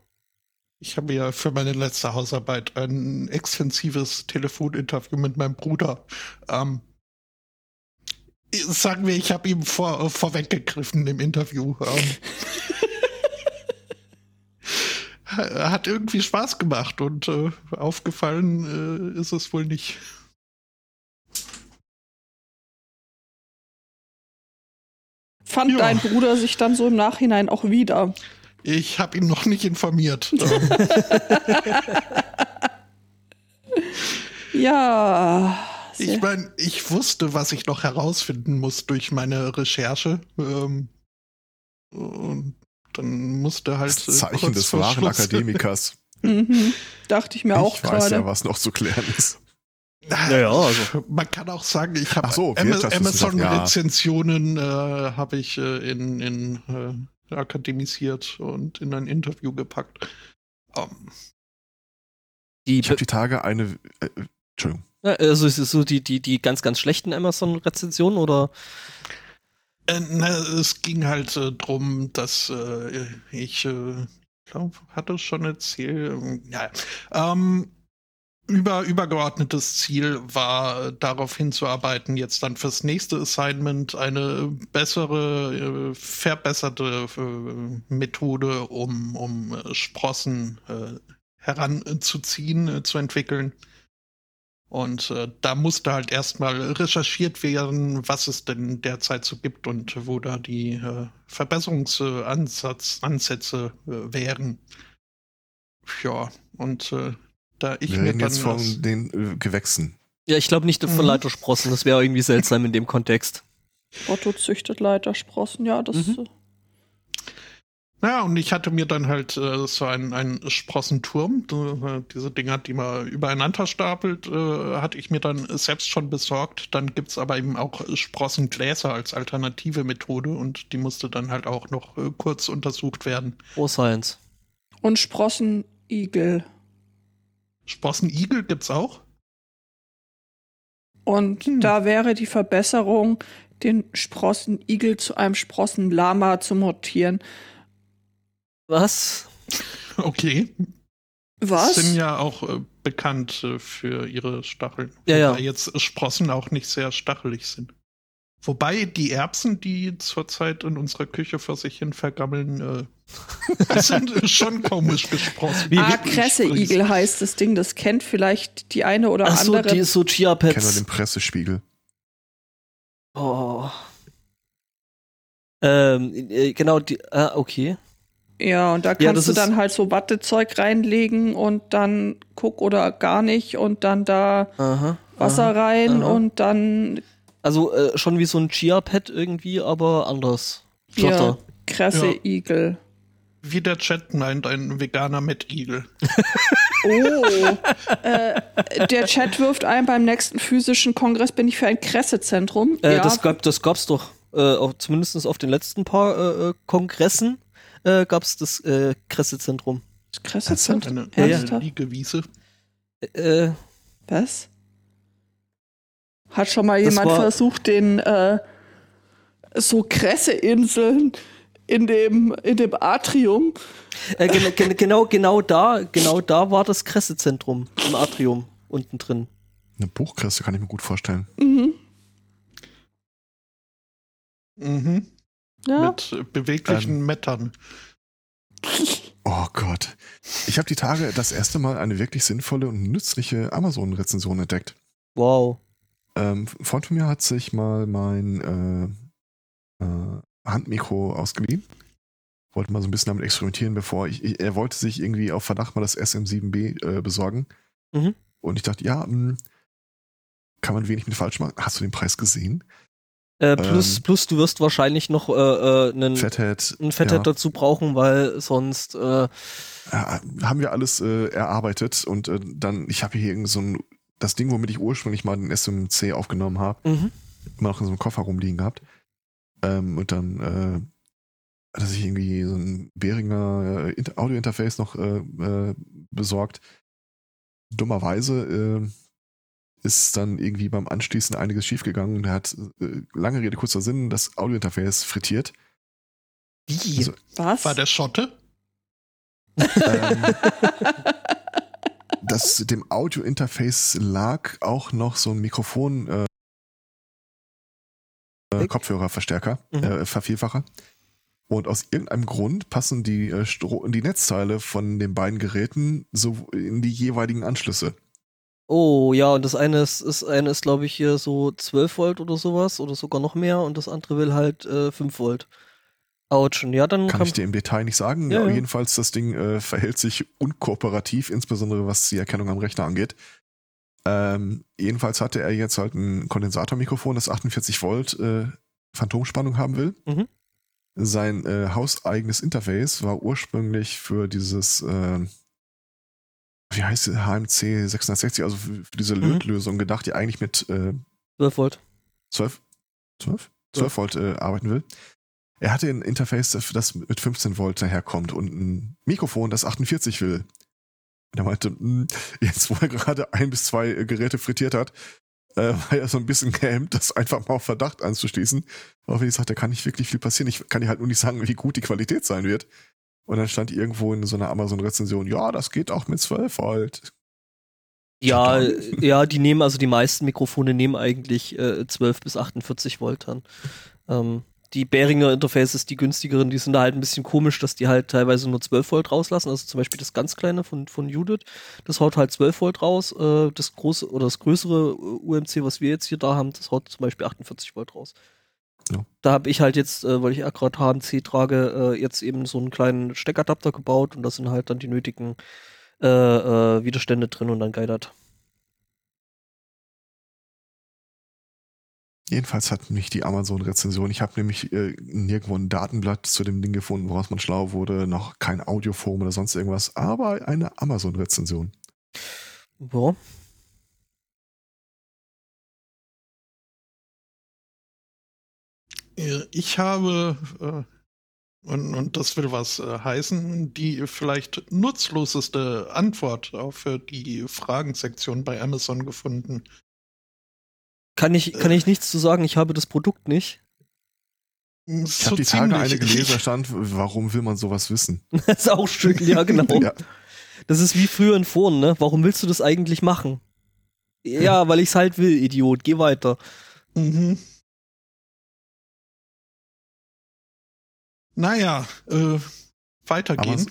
Ich habe ja für meine letzte Hausarbeit ein extensives Telefoninterview mit meinem Bruder. Ähm, sagen wir, ich habe ihm vor, vorweggegriffen im Interview. Ähm, hat irgendwie Spaß gemacht und äh, aufgefallen äh, ist es wohl nicht. Fand Ja. dein Bruder sich dann so im Nachhinein auch wieder? Ich habe ihn noch nicht informiert. Ja. Ich meine, ich wusste, was ich noch herausfinden muss durch meine Recherche. Ähm, und dann musste halt. Das äh, Zeichen kurz des wahren Akademikers. Mhm. Dachte ich mir auch ich weiß gerade. ja, was noch zu klären ist. Naja, also. Man kann auch sagen, ich habe so, Am- Wirtschaftswissenschaft, ja. Amazon-Rezensionen äh, habe ich äh, in, in äh, akademisiert und in ein Interview gepackt. Ähm, Die, Ich habe die Tage eine. Äh, Entschuldigung. Ja, also ist es so die, die, die ganz, ganz schlechten Amazon-Rezensionen oder? Äh, na, es ging halt äh, drum, dass äh, ich äh, glaube, hatte es schon erzählt. ähm, Ja, ähm, über, übergeordnetes Ziel war, äh, darauf hinzuarbeiten, jetzt dann fürs nächste Assignment eine bessere, äh, verbesserte äh, Methode, um, um äh, Sprossen äh, heranzuziehen, äh, zu entwickeln. Und da musste halt erstmal recherchiert werden, was es denn derzeit so gibt und wo da die Verbesserungsansätze Ansätze, wären. Ja, und da ich Wir mir reden dann jetzt von den äh, Gewächsen. Ja, ich glaube nicht von Mhm. Leitersprossen. Das wäre irgendwie seltsam in dem Kontext. Otto züchtet Leitersprossen, ja, das. Mhm. äh, Ja, und ich hatte mir dann halt äh, so einen, einen Sprossenturm, äh, diese Dinger, die man übereinander stapelt, äh, hatte ich mir dann selbst schon besorgt. Dann gibt's aber eben auch Sprossengläser als alternative Methode und die musste dann halt auch noch äh, kurz untersucht werden. Oh, Science. Und Sprossenigel. Sprossenigel gibt's auch? Und Hm. da wäre die Verbesserung, den Sprossenigel zu einem Sprossenlama zu mutieren. Was? Okay. Was? Sind ja auch äh, bekannt äh, für ihre Stacheln. Ja, ja. Wobei jetzt Sprossen auch nicht sehr stachelig sind. Wobei die Erbsen, die zurzeit in unserer Küche vor sich hin vergammeln, äh, sind schon komisch gesprossen. Wie- ah, Kresseigel heißt das Ding. Das kennt vielleicht die eine oder Ach andere. die ist so Ich kenne nur Chia-Pads. den Pressespiegel. Oh. Ähm, äh, genau, die, ah, okay. Ja, und da Ja, kannst das du dann halt so Wattezeug reinlegen und dann guck oder gar nicht und dann da Aha. Wasser aha, rein aha. und dann Also äh, schon wie so ein Chia-Pad irgendwie, aber anders. Ja. Flotter. Kresseigel. Wie der Chat meint, ein veganer Mettigel. Oh, äh, der Chat wirft ein, beim nächsten physischen Kongress bin ich für ein Kressezentrum. Äh, ja, das, gab, das gab's doch. Äh, auch, zumindest auf den letzten paar äh, äh, Kongressen äh, gab's das äh, Kressezentrum. das Kressezentrum. Eine, Ja, ja. eine Ernsthaft? Liegewiese. Äh, Was? Hat schon mal Das jemand versucht, den äh, so Kresseinseln in dem, in dem Atrium äh, gen gen genau, genau da, genau da war das Kressezentrum im Atrium unten drin. Eine Buchkresse kann ich mir gut vorstellen. Mhm. Mhm. Ja. Mit beweglichen Ähm. Mettern. Oh Gott. Ich habe die Tage das erste Mal eine wirklich sinnvolle und nützliche Amazon-Rezension entdeckt. Wow. Ähm, ein Freund von mir hat sich mal mein äh, äh, Handmikro ausgeliehen. Wollte mal so ein bisschen damit experimentieren, bevor ich, ich er wollte sich irgendwie auf Verdacht mal das SM7B äh, besorgen. Mhm. Und ich dachte, ja, mh, kann man wenig mit falsch machen. Hast du den Preis gesehen? Äh, plus, Ähm. plus, du wirst wahrscheinlich noch äh, äh, einen, Fathead. einen Fathead ja. dazu brauchen, weil sonst äh, Ja, haben wir alles äh, erarbeitet und äh, dann, ich habe hier irgend so ein, das Ding, womit ich ursprünglich mal den SMC aufgenommen habe, mhm. immer noch in so einem Koffer rumliegen gehabt. Ähm, und dann äh, hat er sich irgendwie so ein Behringer äh, Inter- Audio-Interface noch äh, äh, besorgt. Dummerweise äh, ist dann irgendwie beim Anschließen einiges schiefgegangen und er hat, äh, lange Rede, kurzer Sinn, das Audio-Interface frittiert. Wie? Also, Was? War der Schotte? ähm, das, dem Audio-Interface lag auch noch so ein Mikrofon, äh, äh. Kopfhörerverstärker, Mhm. äh, Vervielfacher. Und aus irgendeinem Grund passen die, äh, die Netzteile von den beiden Geräten so in die jeweiligen Anschlüsse. Oh, ja, und das eine ist, ist eine ist, glaube ich, hier so 12 Volt oder sowas oder sogar noch mehr und das andere will halt äh, 5 Volt. Autsch. Und Ja, dann Kann ich dir im Detail nicht sagen. Ja, ja. jedenfalls, das Ding äh, verhält sich unkooperativ, insbesondere was die Erkennung am Rechner angeht. Ähm, jedenfalls hatte er jetzt halt ein Kondensatormikrofon, das 48 Volt äh, Phantomspannung haben will. Mhm. Sein äh, hauseigenes Interface war ursprünglich für dieses, äh, wie heißt es, HMC 660, also für, für diese Mhm. Lötlösung gedacht, die eigentlich mit äh, 12 Volt. 12, 12? 12 Volt äh, arbeiten will. Er hatte ein Interface, das mit 15 Volt daherkommt und ein Mikrofon, das 48 will. Und er meinte, "Hm, jetzt wo er gerade ein bis zwei äh, Geräte frittiert hat, äh, war er so ein bisschen gehemmt, das einfach mal auf Verdacht anzuschließen. Aber wie gesagt, da kann nicht wirklich viel passieren. Ich kann dir halt nur nicht sagen, wie gut die Qualität sein wird. Und dann stand irgendwo in so einer Amazon-Rezension, ja, das geht auch mit 12 Volt. Ja, Verdammt. ja, die nehmen, also die meisten Mikrofone nehmen eigentlich äh, 12 bis 48 Volt an. Ähm, die Behringer Interfaces, die günstigeren, die sind da halt ein bisschen komisch, dass die halt teilweise nur 12 Volt rauslassen. Also zum Beispiel das ganz kleine von, von Judith, das haut halt 12 Volt raus. Äh, das große oder das größere äh, UMC, was wir jetzt hier da haben, das haut zum Beispiel 48 Volt raus. Ja. Da habe ich halt jetzt, äh, weil ich ja gerade HMC trage, äh, jetzt eben so einen kleinen Steckadapter gebaut und da sind halt dann die nötigen Widerstände drin und dann geidert. Jedenfalls hat mich die Amazon-Rezension, ich habe nämlich äh, nirgendwo ein Datenblatt zu dem Ding gefunden, woraus man schlau wurde, noch kein Audioforum oder sonst irgendwas, aber eine Amazon-Rezension. Ja. Äh, Ich habe, äh, und, und das will was äh, heißen, die vielleicht nutzloseste Antwort auf äh, die Fragensektion bei Amazon gefunden. Kann ich, kann ich nichts zu sagen, ich habe das Produkt nicht. Ich habe die Tage eine gelesen, da stand, warum will man sowas wissen? Das ist auch schön, ja, genau. Ja. Das ist wie früher in Foren, ne? Warum willst du das eigentlich machen? Ja, weil ich's halt will, Idiot. Geh weiter. Mhm. Naja, äh, weitergehen.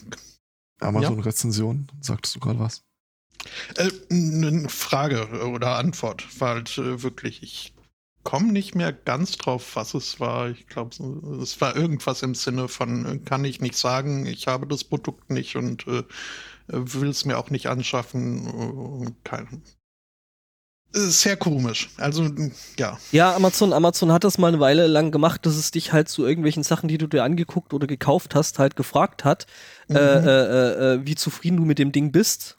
Amazon-Rezension, sagtest du gerade was? Äh, eine Frage oder Antwort war halt äh, wirklich, ich komme nicht mehr ganz drauf, was es war. Ich glaube, es war irgendwas im Sinne von, äh, kann ich nicht sagen, ich habe das Produkt nicht und äh, will es mir auch nicht anschaffen. Äh, kein, äh, sehr komisch. Also, ja. Ja, Amazon, Amazon hat das mal eine Weile lang gemacht, dass es dich halt zu irgendwelchen Sachen, die du dir angeguckt oder gekauft hast, halt gefragt hat, Mhm. äh, äh, äh, wie zufrieden du mit dem Ding bist.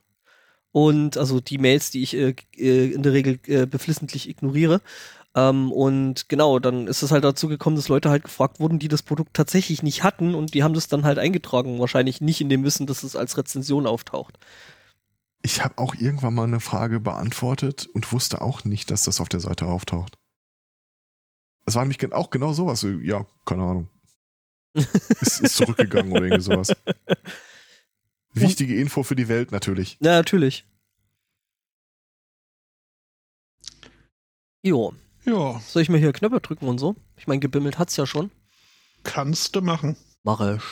Und also die Mails, die ich äh, äh, in der Regel äh, beflissentlich ignoriere. Ähm, und genau, dann ist es halt dazu gekommen, dass Leute halt gefragt wurden, die das Produkt tatsächlich nicht hatten und die haben das dann halt eingetragen. Wahrscheinlich nicht in dem Wissen, dass es als Rezension auftaucht. Ich habe auch irgendwann mal eine Frage beantwortet und wusste auch nicht, dass das auf der Seite auftaucht. Es war nämlich auch genau sowas. so, Ja, keine Ahnung. ist, ist zurückgegangen oder irgendwie sowas. Wichtige Info für die Welt natürlich. Ja, natürlich. Jo. Ja, Soll ich mir hier Knöpfe drücken und so? Ich meine, gebimmelt hat's ja schon. kannst du machen. Mach ich.